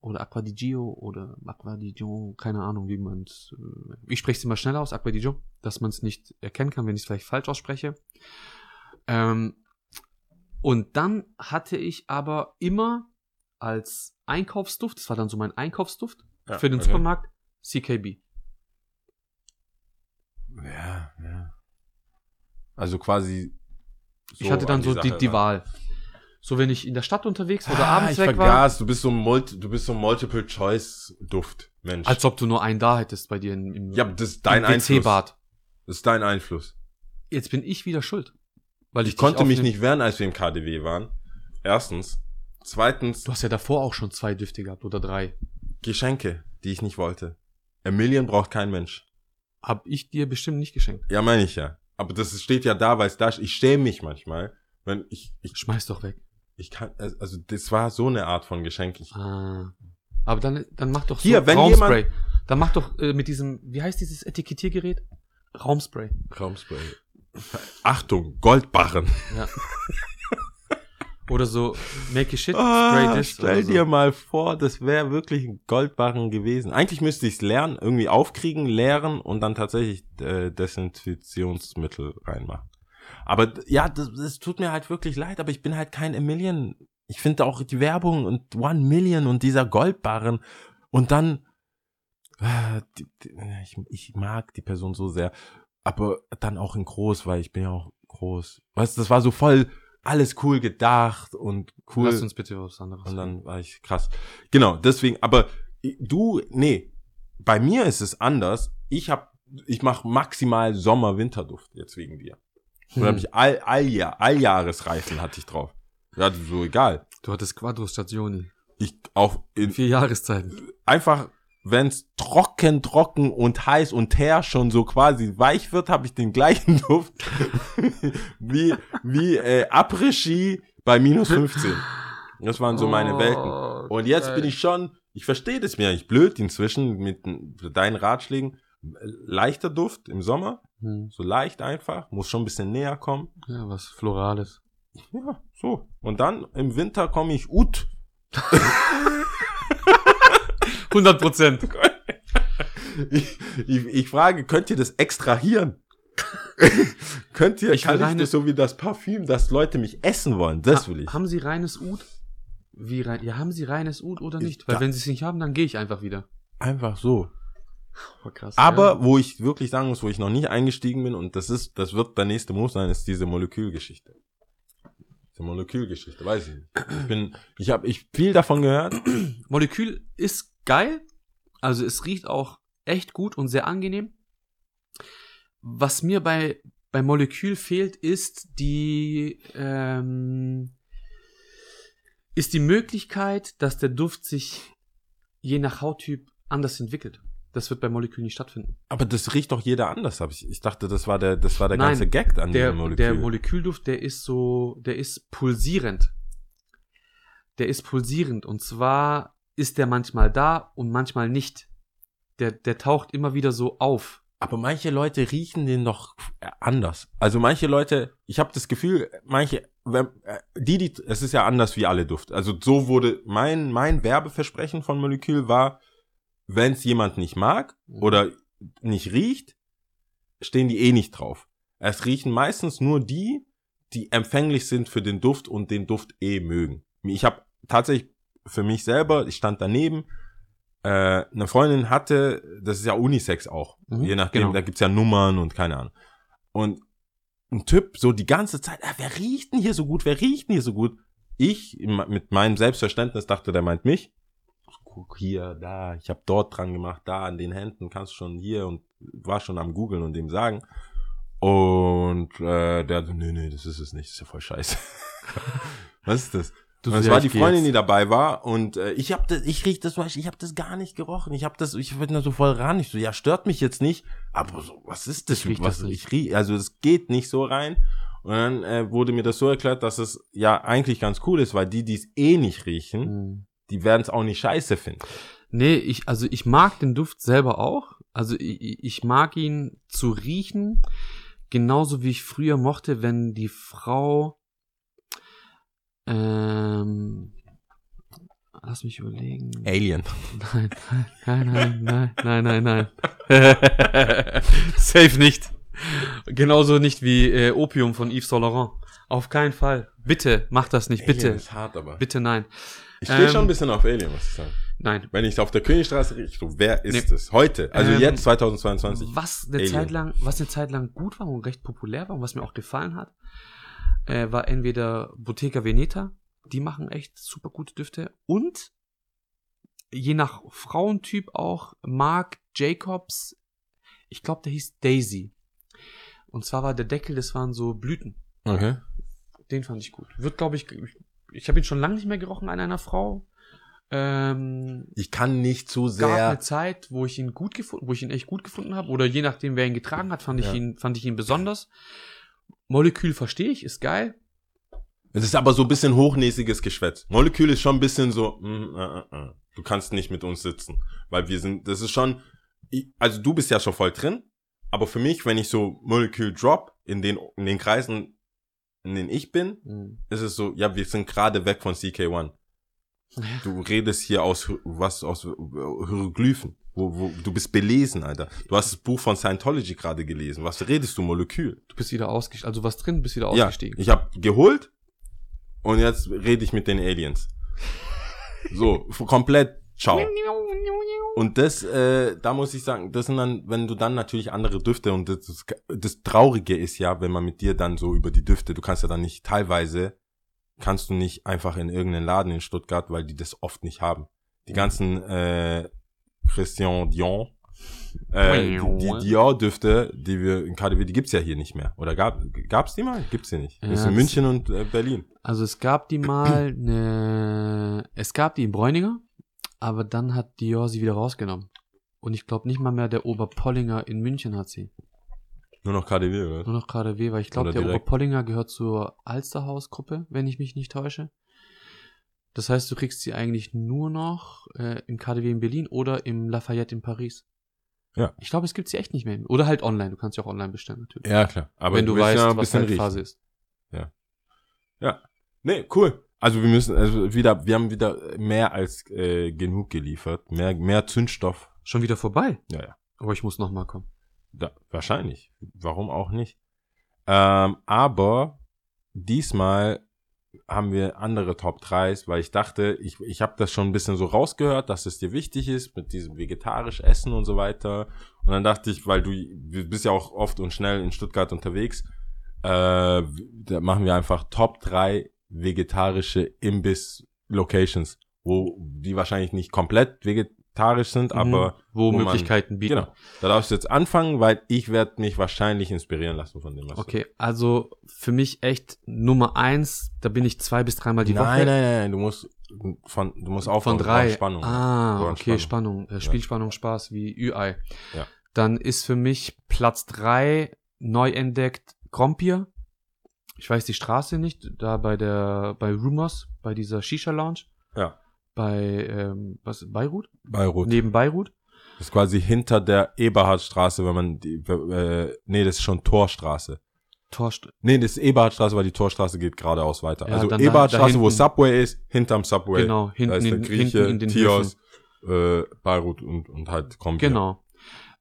oder Aqua di Gio oder Aqua di Gio, keine Ahnung, wie man es. Äh, ich spreche es immer schnell aus, Aqua di Gio, dass man es nicht erkennen kann, wenn ich es vielleicht falsch ausspreche. Ähm, und dann hatte ich aber immer als Einkaufsduft, das war dann so mein Einkaufsduft
Ja,
für den
okay.
Supermarkt, CKB.
Ja, ja. Also quasi.
ich hatte dann
an
so die,
Sache
die
ran.
Wahl. So, wenn ich in der Stadt unterwegs war oder
ah,
abends
ich
weg war.
vergaß, du bist so ein Multi, du bist so ein Multiple Choice Duft, Mensch.
Als ob du nur einen da hättest bei dir im, im
ja, das ist dein Einfluss. Das ist dein Einfluss.
Jetzt bin ich wieder schuld. Weil
Ich
ich,
konnte mich nicht wehren, als wir im KDW waren. Erstens. Zweitens,
Du hast ja davor auch schon zwei Düfte gehabt oder drei.
Geschenke, die ich nicht wollte. A Million braucht kein Mensch.
Hab ich dir bestimmt nicht geschenkt.
Ja, meine ich ja. Aber das steht ja da, weil es da steht. Ich schäme mich manchmal, wenn ich, ich,
Schmeiß doch weg.
ich kann, also das war so eine Art von Geschenk. Ich,
Ah. Aber dann, dann mach doch so
Hier, wenn
Raumspray. Dann mach doch äh, mit diesem, wie heißt dieses Etikettiergerät? Raumspray.
Raumspray. Achtung, Goldbarren.
Ja. oder so Make a Shit Spray
Ah,
this.
stell
oder so.
dir mal vor, das wäre wirklich ein Goldbarren gewesen. Eigentlich müsste ich es lernen, irgendwie aufkriegen, leeren und dann tatsächlich äh, Desinfektionsmittel reinmachen. Aber ja, das, das tut mir halt wirklich leid, aber ich bin halt kein A Million. Ich finde auch die Werbung und One Million und dieser Goldbarren und dann äh, die, die, ich, ich mag die Person so sehr, aber dann auch in groß, weil ich bin ja auch groß. Weißt, du, das war so voll alles cool gedacht und cool.
Lass uns bitte was anderes.
Und dann war ich krass. Genau, deswegen, aber du, nee, bei mir ist es anders. Ich hab, ich mach maximal Sommer-Winterduft jetzt wegen dir. Und
Hm.
hab ich all, all, Alljahresreifen hatte ich drauf. Ja, so egal.
Du hattest Quattro Stationi.
Ich auch in,
Vier Jahreszeiten.
einfach, wenn's trocken, trocken und heiß und her schon so quasi weich wird, habe ich den gleichen Duft wie, wie äh, Après-Ski bei minus 15. Das waren so meine Welten. Und jetzt bin ich schon, ich verstehe das mir nicht blöd inzwischen mit n- deinen Ratschlägen. Leichter Duft im Sommer,
Hm.
so leicht einfach, muss schon ein bisschen näher kommen.
Ja, was Florales.
Ja, so. Und dann im Winter komme ich ut.
100 Prozent.
Ich, ich, ich frage, könnt ihr das extrahieren? könnt ihr,
Ich
kann ich
reine-
das so wie das Parfüm, dass Leute mich essen wollen? Das will ich.
Haben Sie reines Ud? Wie rein? Ja, haben Sie reines Ud oder
Ich-
nicht? Weil
da-
wenn Sie es nicht haben, dann gehe ich einfach wieder.
Einfach so.
Oh, krass.
Aber wo ich wirklich sagen muss, wo ich noch nicht eingestiegen bin, und das ist, das wird der nächste Move sein, ist diese Molekülgeschichte. Diese Molekülgeschichte, weiß ich nicht. Ich bin, ich habe ich viel davon gehört.
Molekül ist geil. Also es riecht auch echt gut und sehr angenehm. Was mir bei, bei Molekül fehlt, ist die, ähm, ist die Möglichkeit, dass der Duft sich je nach Hauttyp anders entwickelt. Das wird bei Molekül nicht stattfinden.
Aber das riecht doch jeder anders, hab ich. Ich dachte, das war der, das war der
Nein,
ganze Gag an
Der,
diesem Molekül.
der Molekülduft, der ist so, der ist pulsierend. Der ist pulsierend. Und zwar ist der manchmal da und manchmal nicht. Der, der taucht immer wieder so auf.
Aber manche Leute riechen den doch anders. Also manche Leute, ich habe das Gefühl, manche, wenn, äh, die, die, es ist ja anders wie alle Duft. Also so wurde mein mein Werbeversprechen von Molekül war, wenn es jemand nicht mag oder nicht riecht, stehen die eh nicht drauf. Es riechen meistens nur die, die empfänglich sind für den Duft und den Duft eh mögen. Ich habe tatsächlich für mich selber, ich stand daneben, äh, eine Freundin hatte, das ist ja Unisex auch,
Mhm,
je nachdem,
genau.
da gibt's ja Nummern und keine Ahnung. Und ein Typ so die ganze Zeit, ah, wer riecht denn hier so gut, wer riecht denn hier so gut? Ich mit meinem Selbstverständnis dachte, der meint mich. Guck hier, da, ich habe dort dran gemacht, da an den Händen kannst du schon hier und war schon am googeln und dem sagen. Und äh, der, so, nee, nee, das ist es nicht, das ist ja voll scheiße. Was ist das? Und es war die Freundin,
jetzt.
die dabei war und äh, ich hab das, ich riech das, ich habe das gar nicht gerochen. Ich habe das, ich bin da so voll ran. Ich so, ja, stört mich jetzt nicht, aber so, was ist das?
Ich riech
was,
das nicht.
Ich riech, also es geht nicht so rein. Und dann äh, wurde mir das so erklärt, dass es ja eigentlich ganz cool ist, weil die, die es eh nicht riechen,
Mhm.
die werden es auch nicht scheiße finden.
Nee, ich, also ich mag den Duft selber auch. Also ich, ich mag ihn zu riechen, genauso wie ich früher mochte, wenn die Frau, ähm, lass mich überlegen.
Alien.
Nein, nein, nein, nein, nein, nein, nein. Safe nicht. Genauso nicht wie äh, Opium von Yves Saint Laurent. Auf keinen Fall. Bitte, mach das nicht.
Alien
Bitte.
ist hart, aber.
Bitte nein.
Ich stehe
Ähm,
schon ein bisschen auf Alien, muss ich sagen.
Nein.
Wenn ich auf der Königstraße rieche, wer ist
Nee.
es? Heute, also
Ähm,
jetzt 2022.
Was eine
Alien.
Zeit lang, was eine Zeit lang gut war und recht populär war und was mir auch gefallen hat, äh, war entweder Bottega Veneta, die machen echt super gute Düfte und je nach Frauentyp auch Marc Jacobs, ich glaube, der hieß Daisy. Und zwar war der Deckel, das waren so Blüten.
Okay.
Den fand ich gut. Wird, glaube ich, ich, ich habe ihn schon lange nicht mehr gerochen an einer Frau. Ähm,
Ich kann nicht zu
gab
sehr.
eine Zeit, wo ich ihn gut gefunden, wo ich ihn echt gut gefunden habe, oder je nachdem, wer ihn getragen hat, fand ich
Ja.
ihn, fand ich ihn besonders. Molekül verstehe ich, ist geil.
Es ist aber so ein bisschen hochnäsiges Geschwätz. Molekül ist schon ein bisschen so, mm, äh, äh, äh. du kannst nicht mit uns sitzen. Weil wir sind, das ist schon, also du bist ja schon voll drin, aber für mich, wenn ich so Molekül drop in den, in den Kreisen, in denen ich bin, ist es so, ja, wir sind gerade weg von CK1. Du redest hier aus, was, aus Hieroglyphen. Wo, wo, du bist belesen, Alter. Du hast das Buch von Scientology gerade gelesen. Was redest du, Molekül?
Du bist wieder ausgestiegen, also was drin, bist wieder
Ja,
ausgestiegen.
ich habe geholt und jetzt rede ich mit den Aliens. So, komplett ciao. Und das, äh, da muss ich sagen, das sind dann, wenn du dann natürlich andere Düfte und das, das, das Traurige ist ja, wenn man mit dir dann so über die Düfte, du kannst ja dann nicht, teilweise kannst du nicht einfach in irgendeinen Laden in Stuttgart, weil die das oft nicht haben. Die ganzen äh, Christian Dion, äh, die, die Dior-Düfte, die wir in KDW, die gibt's ja hier nicht mehr. Oder gab gab's die mal? Gibt's die nicht.
Ja,
das ist in München und äh, Berlin.
Also es gab die mal ne, es gab die in Bräuninger, aber dann hat Dior sie wieder rausgenommen. Und ich glaube nicht mal mehr der Oberpollinger in München hat sie.
Nur noch KDW, oder?
Nur noch weh, weil ich glaube, der
direkt.
Oberpollinger gehört zur Alsterhaus-Gruppe, wenn ich mich nicht täusche. Das heißt, du kriegst sie eigentlich nur noch äh, im KDW in Berlin oder im Lafayette in Paris.
Ja.
Ich glaube, es gibt sie echt nicht mehr. Oder halt online. Du kannst sie auch online bestellen, natürlich.
Ja, klar. Aber
wenn du weißt,
ja
was halt. Phase ist.
Ja. Nee, cool. Also wir müssen, also wieder, wir haben wieder mehr als äh, genug geliefert. Mehr, mehr Zündstoff.
Schon wieder vorbei.
Ja, ja.
Aber ich muss noch mal kommen.
Da, wahrscheinlich. Warum auch nicht? Ähm, aber diesmal haben wir andere Top 3s, weil ich dachte, ich, ich habe das schon ein bisschen so rausgehört, dass es dir wichtig ist mit diesem vegetarisch Essen und so weiter. Und dann dachte ich, weil du bist ja auch oft und schnell in Stuttgart unterwegs, äh, da machen wir einfach Top 3 vegetarische Imbiss-Locations, wo die wahrscheinlich nicht komplett vegetarisch sind, aber
Mhm. wo,
wo man-
Möglichkeiten bieten.
Genau. Da darfst du jetzt anfangen, weil ich werde mich wahrscheinlich inspirieren lassen von dem, was
Okay, also für mich echt Nummer eins, da bin ich zwei bis dreimal
du
die
Nein,
Woche.
nein, nein, nein, du musst von du musst aufhören,
Von
du
drei.
Spannung.
Ah,
Du brauchst
okay, Spannung. Äh,
Ja.
Spielspannung, Spaß wie Ü-Ei.
Ja.
Dann ist für mich Platz drei neu entdeckt Grompier. Ich weiß die Straße nicht, da bei der, bei Rumors, bei dieser Shisha-Lounge.
Ja.
Bei, ähm, was, Beirut?
Beirut.
Neben Beirut.
Das ist quasi hinter der Eberhardstraße, wenn man die äh, nee, das ist schon Torstraße.
Torst
Nee, das ist Eberhardstraße, weil die Torstraße geht geradeaus weiter.
Ja,
also
dann da-
Eberhardstraße,
da
wo Subway ist, hinterm Subway.
Genau,
da
hinten
ist der
in,
Grieche,
hinten in den
Tios, äh, Beirut und, und halt kommt
Genau.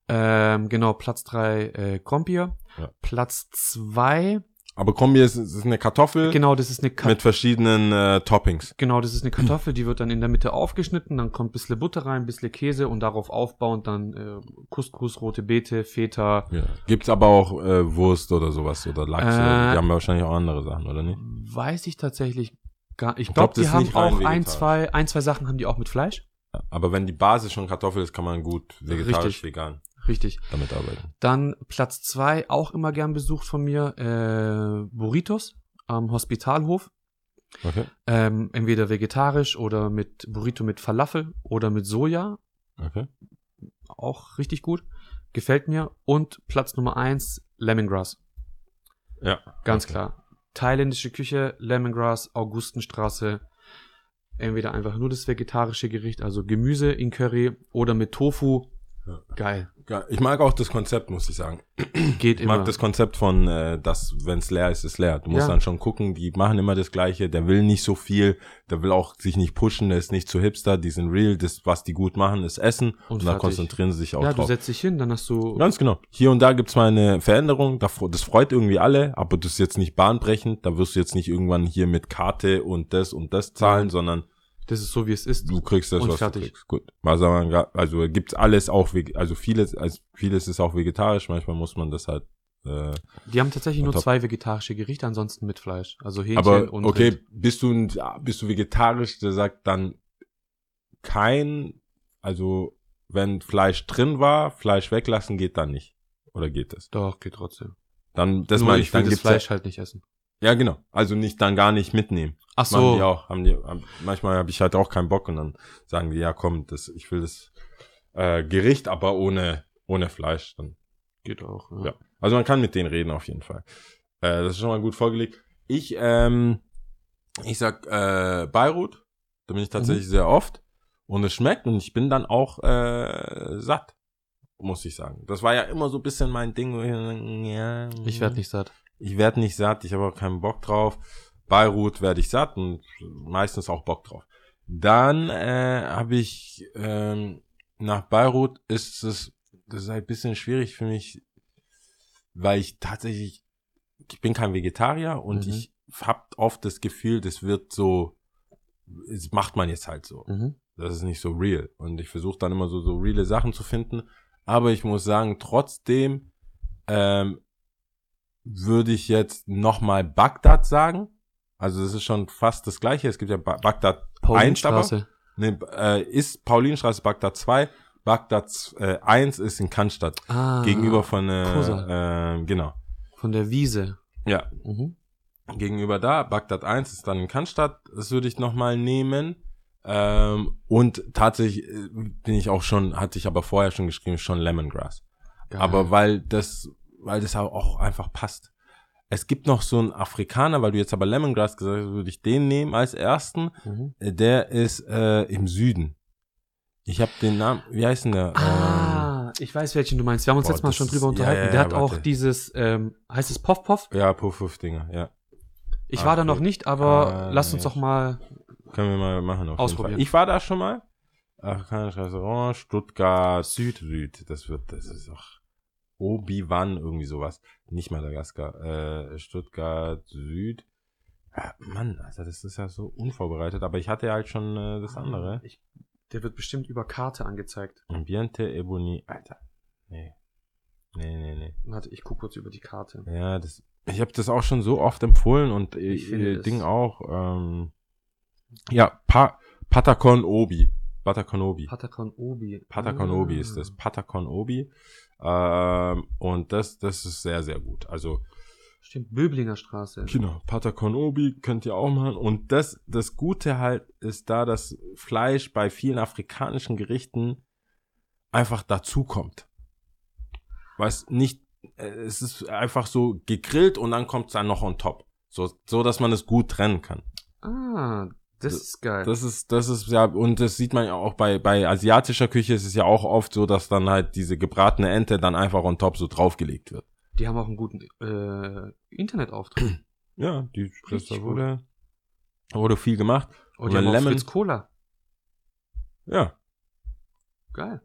Ähm, genau, Platz drei äh, Grompier.
Ja.
Platz zwei
Aber Kombi ist, ist eine Kartoffel
Genau, das ist eine Ka
mit verschiedenen äh, Toppings.
Genau, das ist eine Kartoffel, die wird dann in der Mitte aufgeschnitten, dann kommt ein bisschen Butter rein, ein bisschen Käse und darauf aufbauend dann äh, Couscous, rote Beete, Feta.
Ja. Gibt's aber auch äh, Wurst oder sowas oder Lachs.
Äh,
oder, die haben wahrscheinlich auch andere Sachen, oder nicht?
Weiß ich tatsächlich gar Ich
glaub,
glaube,
das
die haben
nicht
auch ein zwei, ein, zwei Sachen haben die auch mit Fleisch.
Aber wenn die Basis schon Kartoffel ist, kann man gut vegetarisch,
Richtig.
vegan
Richtig.
damit arbeiten.
Dann Platz zwei auch immer gern besucht von mir, äh, Burritos am Hospitalhof.
Okay.
Ähm, entweder vegetarisch oder mit Burrito mit Falafel oder mit Soja.
Okay.
Auch richtig gut. Gefällt mir. Und Platz Nummer eins, Lemongrass.
Ja.
Ganz
okay.
klar. Thailändische Küche, Lemongrass, Augustenstraße. Entweder einfach nur das vegetarische Gericht, also Gemüse in Curry oder mit Tofu.
Ja.
Geil.
Ja, Ich mag auch das Konzept, muss ich sagen.
Geht
Ich
immer.
mag das Konzept von, äh, dass, wenn es leer ist, ist leer. Du musst
Ja.
dann schon gucken, die machen immer das Gleiche. Der will nicht so viel, der will auch sich nicht pushen, der ist nicht zu hipster, die sind real. Das, was die gut machen, ist Essen. Und, da
fertig.
konzentrieren sie sich auch
ja, du
drauf.
setzt dich hin, dann hast du.
Ganz genau. Hier und da gibt's mal eine Veränderung. Da- Das freut irgendwie alle, aber das ist jetzt nicht bahnbrechend. Da wirst du jetzt nicht irgendwann hier mit Karte und das und das zahlen,
Ja.
sondern
Das ist so, wie es ist.
du kriegst das,
Und
was
fertig.
du kriegst. Gut. Also, also gibt's alles auch, also vieles, also vieles ist auch vegetarisch. Manchmal muss man das halt. Äh,
Die haben tatsächlich nur zwei vegetarische Gerichte, ansonsten mit Fleisch. Also Hähnchen
aber
und
okay,
Rind.
bist du bist du vegetarisch? Der sagt dann kein, also wenn Fleisch drin war, Fleisch weglassen geht dann nicht. Oder geht das?
Doch, geht trotzdem.
Dann das meine
ich
ich.
will
Dann
das Fleisch halt nicht essen.
Ja, genau. Also nicht dann gar nicht mitnehmen.
Ach
Machen die
so.
auch. Haben die, manchmal habe ich halt auch keinen Bock und dann sagen die, ja komm, das, ich will das äh, Gericht, aber ohne, ohne Fleisch. Dann,
Geht auch.
ja. Also man kann mit denen reden auf jeden Fall. Äh, das ist schon mal gut vorgelegt. Ich, ähm, ich sag äh, Beirut. Da bin ich tatsächlich sehr oft. Und es schmeckt und ich bin dann auch äh, satt. Muss ich sagen. Das war ja immer so ein bisschen mein Ding. wo ich- Ja,
Ich werde nicht satt.
Ich werde nicht satt, ich habe auch keinen Bock drauf. Beirut werde ich satt und meistens auch Bock drauf. Dann äh, habe ich ähm, nach Beirut ist es das ist halt ein bisschen schwierig für mich, weil ich tatsächlich ich bin kein Vegetarier und
Mhm.
ich habe oft das Gefühl, das wird so das macht man jetzt halt so.
Mhm.
Das ist nicht so real. Und ich versuche dann immer so, so reale Sachen zu finden. Aber ich muss sagen, trotzdem ähm, würde ich jetzt nochmal Bagdad sagen. Also das ist schon fast das gleiche. Es gibt ja ba Bagdad 1, aber, nee, äh, ist Paulinstraße Bagdad 2. Bagdad äh, 1 ist in Cannstatt.
Ah,
gegenüber von, äh, äh, genau.
Von der Wiese.
Ja,
Mhm.
gegenüber da. Bagdad 1 ist dann in Cannstatt. Das würde ich nochmal nehmen. Ähm, und tatsächlich äh, bin ich auch schon, hatte ich aber vorher schon geschrieben, schon Lemongrass.
Geil.
Aber weil das, weil das auch einfach passt. Es gibt noch so einen Afrikaner, weil du jetzt aber Lemongrass gesagt hast, würde ich den nehmen als ersten.
Mhm.
Äh, Der ist äh, im Süden. Ich habe den Namen, wie heißt denn der? Ähm,
Ah, ich weiß, welchen du meinst. Wir haben uns
Boah,
letztes Mal schon drüber unterhalten.
ja,
der
ja,
hat auch
warte.
dieses, ähm, heißt es Poff Poff?
ja, Puff Puff Dinger, ja.
Ich
Ah,
war da noch nicht, aber
Ah,
lass uns doch mal.
Können wir mal machen.
Ausprobieren.
Ich war da schon mal. Afrikanisches Restaurant, Stuttgart Süd. Süd. Das wird, das ist auch Obi-Wan, irgendwie sowas. Nicht Madagaskar. Äh, Stuttgart Süd. Ja, Mann, Alter, das ist ja so unvorbereitet. Aber ich hatte ja halt schon äh, das andere.
Ich, der wird bestimmt über Karte angezeigt.
Ambiente Ebony. Alter. Nee. Nee, nee, nee.
Warte, ich guck kurz über die Karte.
Ja, das. Ich habe das auch schon so oft empfohlen und äh,
Ich finde
äh,
es-
Ding auch. Ähm, ja, pa Patacon Obi. Patacon Obi.
Patacon Obi.
Patacon
Ah.
Obi ist das. Patacon Obi. Ähm, und das, das ist sehr, sehr gut. Also,
Stimmt, Böblinger Straße.
genau, Patacon Obi könnt ihr auch machen. Und das, das Gute halt ist da, dass Fleisch bei vielen afrikanischen Gerichten einfach dazukommt. Weiß nicht, äh, es ist einfach so gegrillt und dann kommt es dann noch on top. So, so, dass man es gut trennen kann.
Ah, das ist geil.
Das ist, das ist ja, und das sieht man ja auch bei, bei asiatischer Küche ist es ja auch oft so, dass dann halt diese gebratene Ente dann einfach on top so draufgelegt wird.
die haben auch einen guten äh, Internetauftritt.
Ja, die, das da wurde, wurde viel gemacht.
Oh, die
Und
haben auch
Lemon-
Fritz Cola.
Ja,
Geil.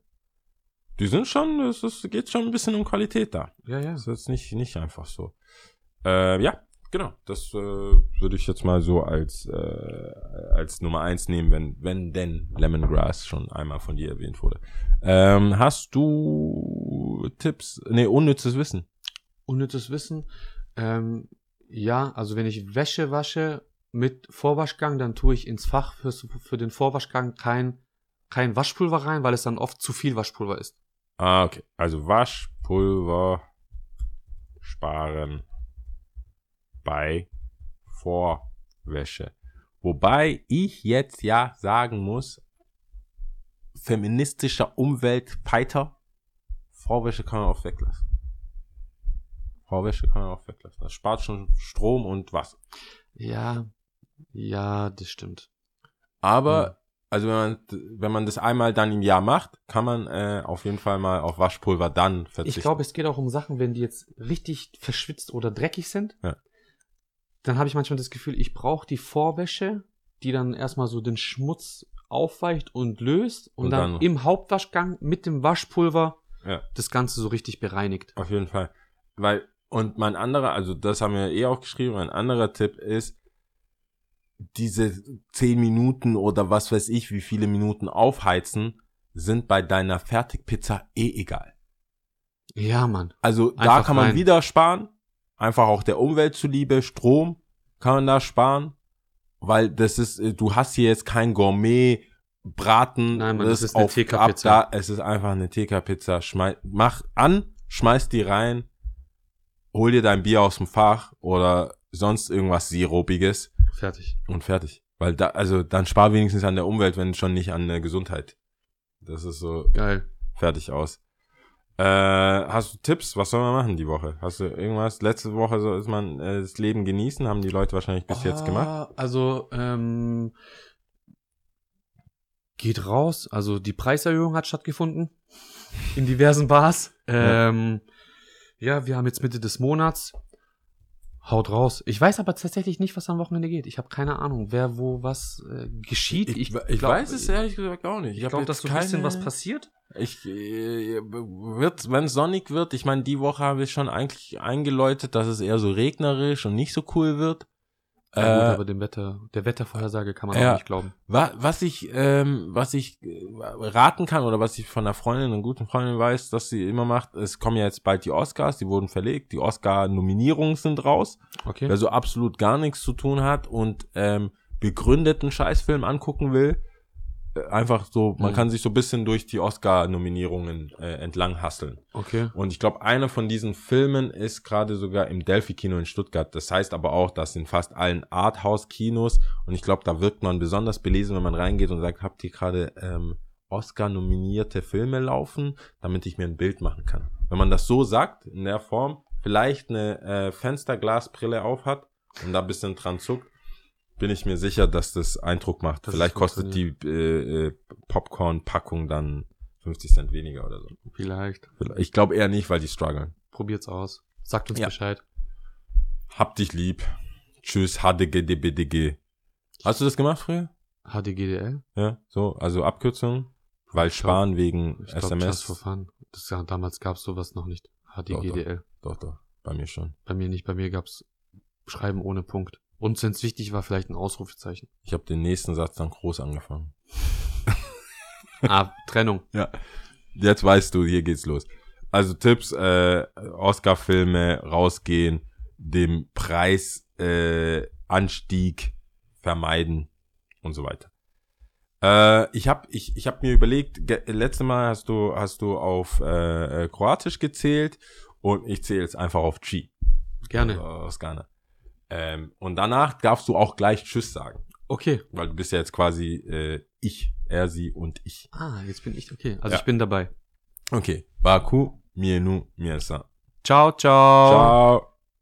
die sind schon, es ist, geht schon ein bisschen um Qualität da.
Ja, ja.
Das ist jetzt nicht, nicht einfach so. Äh, ja, genau, das äh, würde ich jetzt mal so als, äh, als Nummer eins nehmen, wenn, wenn denn Lemongrass schon einmal von dir erwähnt wurde. Ähm, hast du Tipps? Nee, unnützes Wissen.
Unnützes Wissen. Ähm, ja, also wenn ich Wäsche wasche mit Vorwaschgang, dann tue ich ins Fach für, für den Vorwaschgang kein, kein Waschpulver rein, weil es dann oft zu viel Waschpulver ist.
Ah, okay. Also Waschpulver sparen bei Vorwäsche. Wobei ich jetzt ja sagen muss, feministischer Umweltpeiter, Vorwäsche kann man auch weglassen. Vorwäsche kann man auch weglassen. Das spart schon Strom und Wasser.
Ja, ja, das stimmt.
Aber, also wenn man, wenn man das einmal dann im Jahr macht, kann man äh, auf jeden Fall mal auf Waschpulver dann verzichten.
Ich glaube, es geht auch um Sachen, wenn die jetzt richtig verschwitzt oder dreckig sind.
Ja.
Dann habe ich manchmal das Gefühl, ich brauche die Vorwäsche, die dann erstmal so den Schmutz aufweicht und löst und,
Und
dann,
dann-
im Hauptwaschgang mit dem Waschpulver
Ja.
das Ganze so richtig bereinigt.
Auf jeden Fall. Weil, und mein anderer, also das haben wir eh auch geschrieben, ein anderer Tipp ist, diese 10 Minuten oder was weiß ich, wie viele Minuten aufheizen, sind bei deiner Fertigpizza eh egal.
Ja, Mann.
Also da
Einfach
kann man
rein.
wieder sparen, einfach auch der Umwelt zuliebe, Strom kann man da sparen, weil das ist, äh, du hast hier jetzt kein Gourmet, Braten,
Nein, Mann, das ist eine TK-Pizza.
es ist einfach eine TK-Pizza. Mach an, schmeiß die rein, hol dir dein Bier aus dem Fach oder sonst irgendwas Sirupiges
Fertig.
und fertig. Weil da, also dann spar wenigstens an der Umwelt, wenn schon nicht an der Gesundheit. Das ist so
Geil.
fertig aus. Äh, hast du Tipps? Was soll man machen die Woche? Hast du irgendwas? Letzte Woche soll ist man äh, das Leben genießen, haben die Leute wahrscheinlich bis jetzt gemacht.
Ah, Also, ähm, geht raus. Also die Preiserhöhung hat stattgefunden in diversen Bars.
Ja.
Ähm, ja, wir haben jetzt Mitte des Monats. Haut raus. Ich weiß aber tatsächlich nicht, was am Wochenende geht. Ich habe keine Ahnung, wer wo was äh, geschieht.
Ich, ich,
glaub-
weiß es ehrlich gesagt auch nicht.
Ich
hab
glaube, dass so ein bisschen was passiert.
Ich äh, wird, wenn es sonnig wird, ich meine, die Woche habe ich schon eigentlich eingeläutet, dass es eher so regnerisch und nicht so cool wird.
Ja, gut,
Äh,
aber dem Wetter, der Wettervorhersage kann man
ja.
auch nicht glauben.
Wa- Was ich, ähm, was ich äh, raten kann oder was ich von einer Freundin, einer guten Freundin weiß, dass sie immer macht, es kommen ja jetzt bald die Oscars, die wurden verlegt, die Oscar-Nominierungen sind raus,
Okay.
wer so absolut gar nichts zu tun hat und ähm, begründeten Scheißfilm angucken will, einfach so, man
Mhm.
kann sich so ein bisschen durch die Oscar-Nominierungen äh, entlang hasseln.
Okay.
Und ich glaube, einer von diesen Filmen ist gerade sogar im Delphi-Kino in Stuttgart. Das heißt aber auch, dass in fast allen Arthouse-Kinos und ich glaube, da wirkt man besonders belesen, wenn man reingeht und sagt, habt ihr gerade ähm, Oscar-nominierte Filme laufen, damit ich mir ein Bild machen kann. Wenn man das so sagt, in der Form, vielleicht eine äh, Fensterglasbrille auf hat und da ein bisschen dran zuckt, bin ich mir sicher, dass das Eindruck macht.
Dass es
vielleicht kostet die äh, äh, Popcorn-Packung dann 50 Cent weniger oder so.
Vielleicht.
Ich glaube eher nicht, weil die strugglen.
Probiert's aus. Sagt uns
Ja.
Bescheid.
Hab dich lieb. Tschüss, HDGDBDG. Hast du das gemacht früher?
HDGDL?
Ja, so, also Abkürzung, weil
Ich glaub-
sparen wegen
Ich glaub,
SMS.
Just for fun. Das, ja, damals gab's sowas noch nicht. HDGDL.
Doch, doch, bei mir schon.
Bei mir nicht. Bei mir gab's Schreiben ohne Punkt. Und wenn's wichtig war, vielleicht ein Ausrufezeichen.
Ich habe den nächsten Satz dann groß angefangen.
ah, Trennung.
Ja. Jetzt weißt du, hier geht's los. Also Tipps, äh, Oscar-Filme rausgehen, dem Preis äh, vermeiden und so weiter. Äh, ich habe ich, ich hab mir überlegt, letzte Mal hast du hast du auf äh, äh, Kroatisch gezählt und ich zähle jetzt einfach auf Chi
Gerne.
äh, aus Ghana. Ähm, und danach darfst du auch gleich Tschüss sagen,
Okay.
weil du bist ja jetzt quasi äh, ich, er, sie und ich.
Ah, jetzt bin ich. Okay. Also
Ja.
ich bin dabei.
Okay. Baku, mienu, miesa.
Ciao, ciao.
Ciao.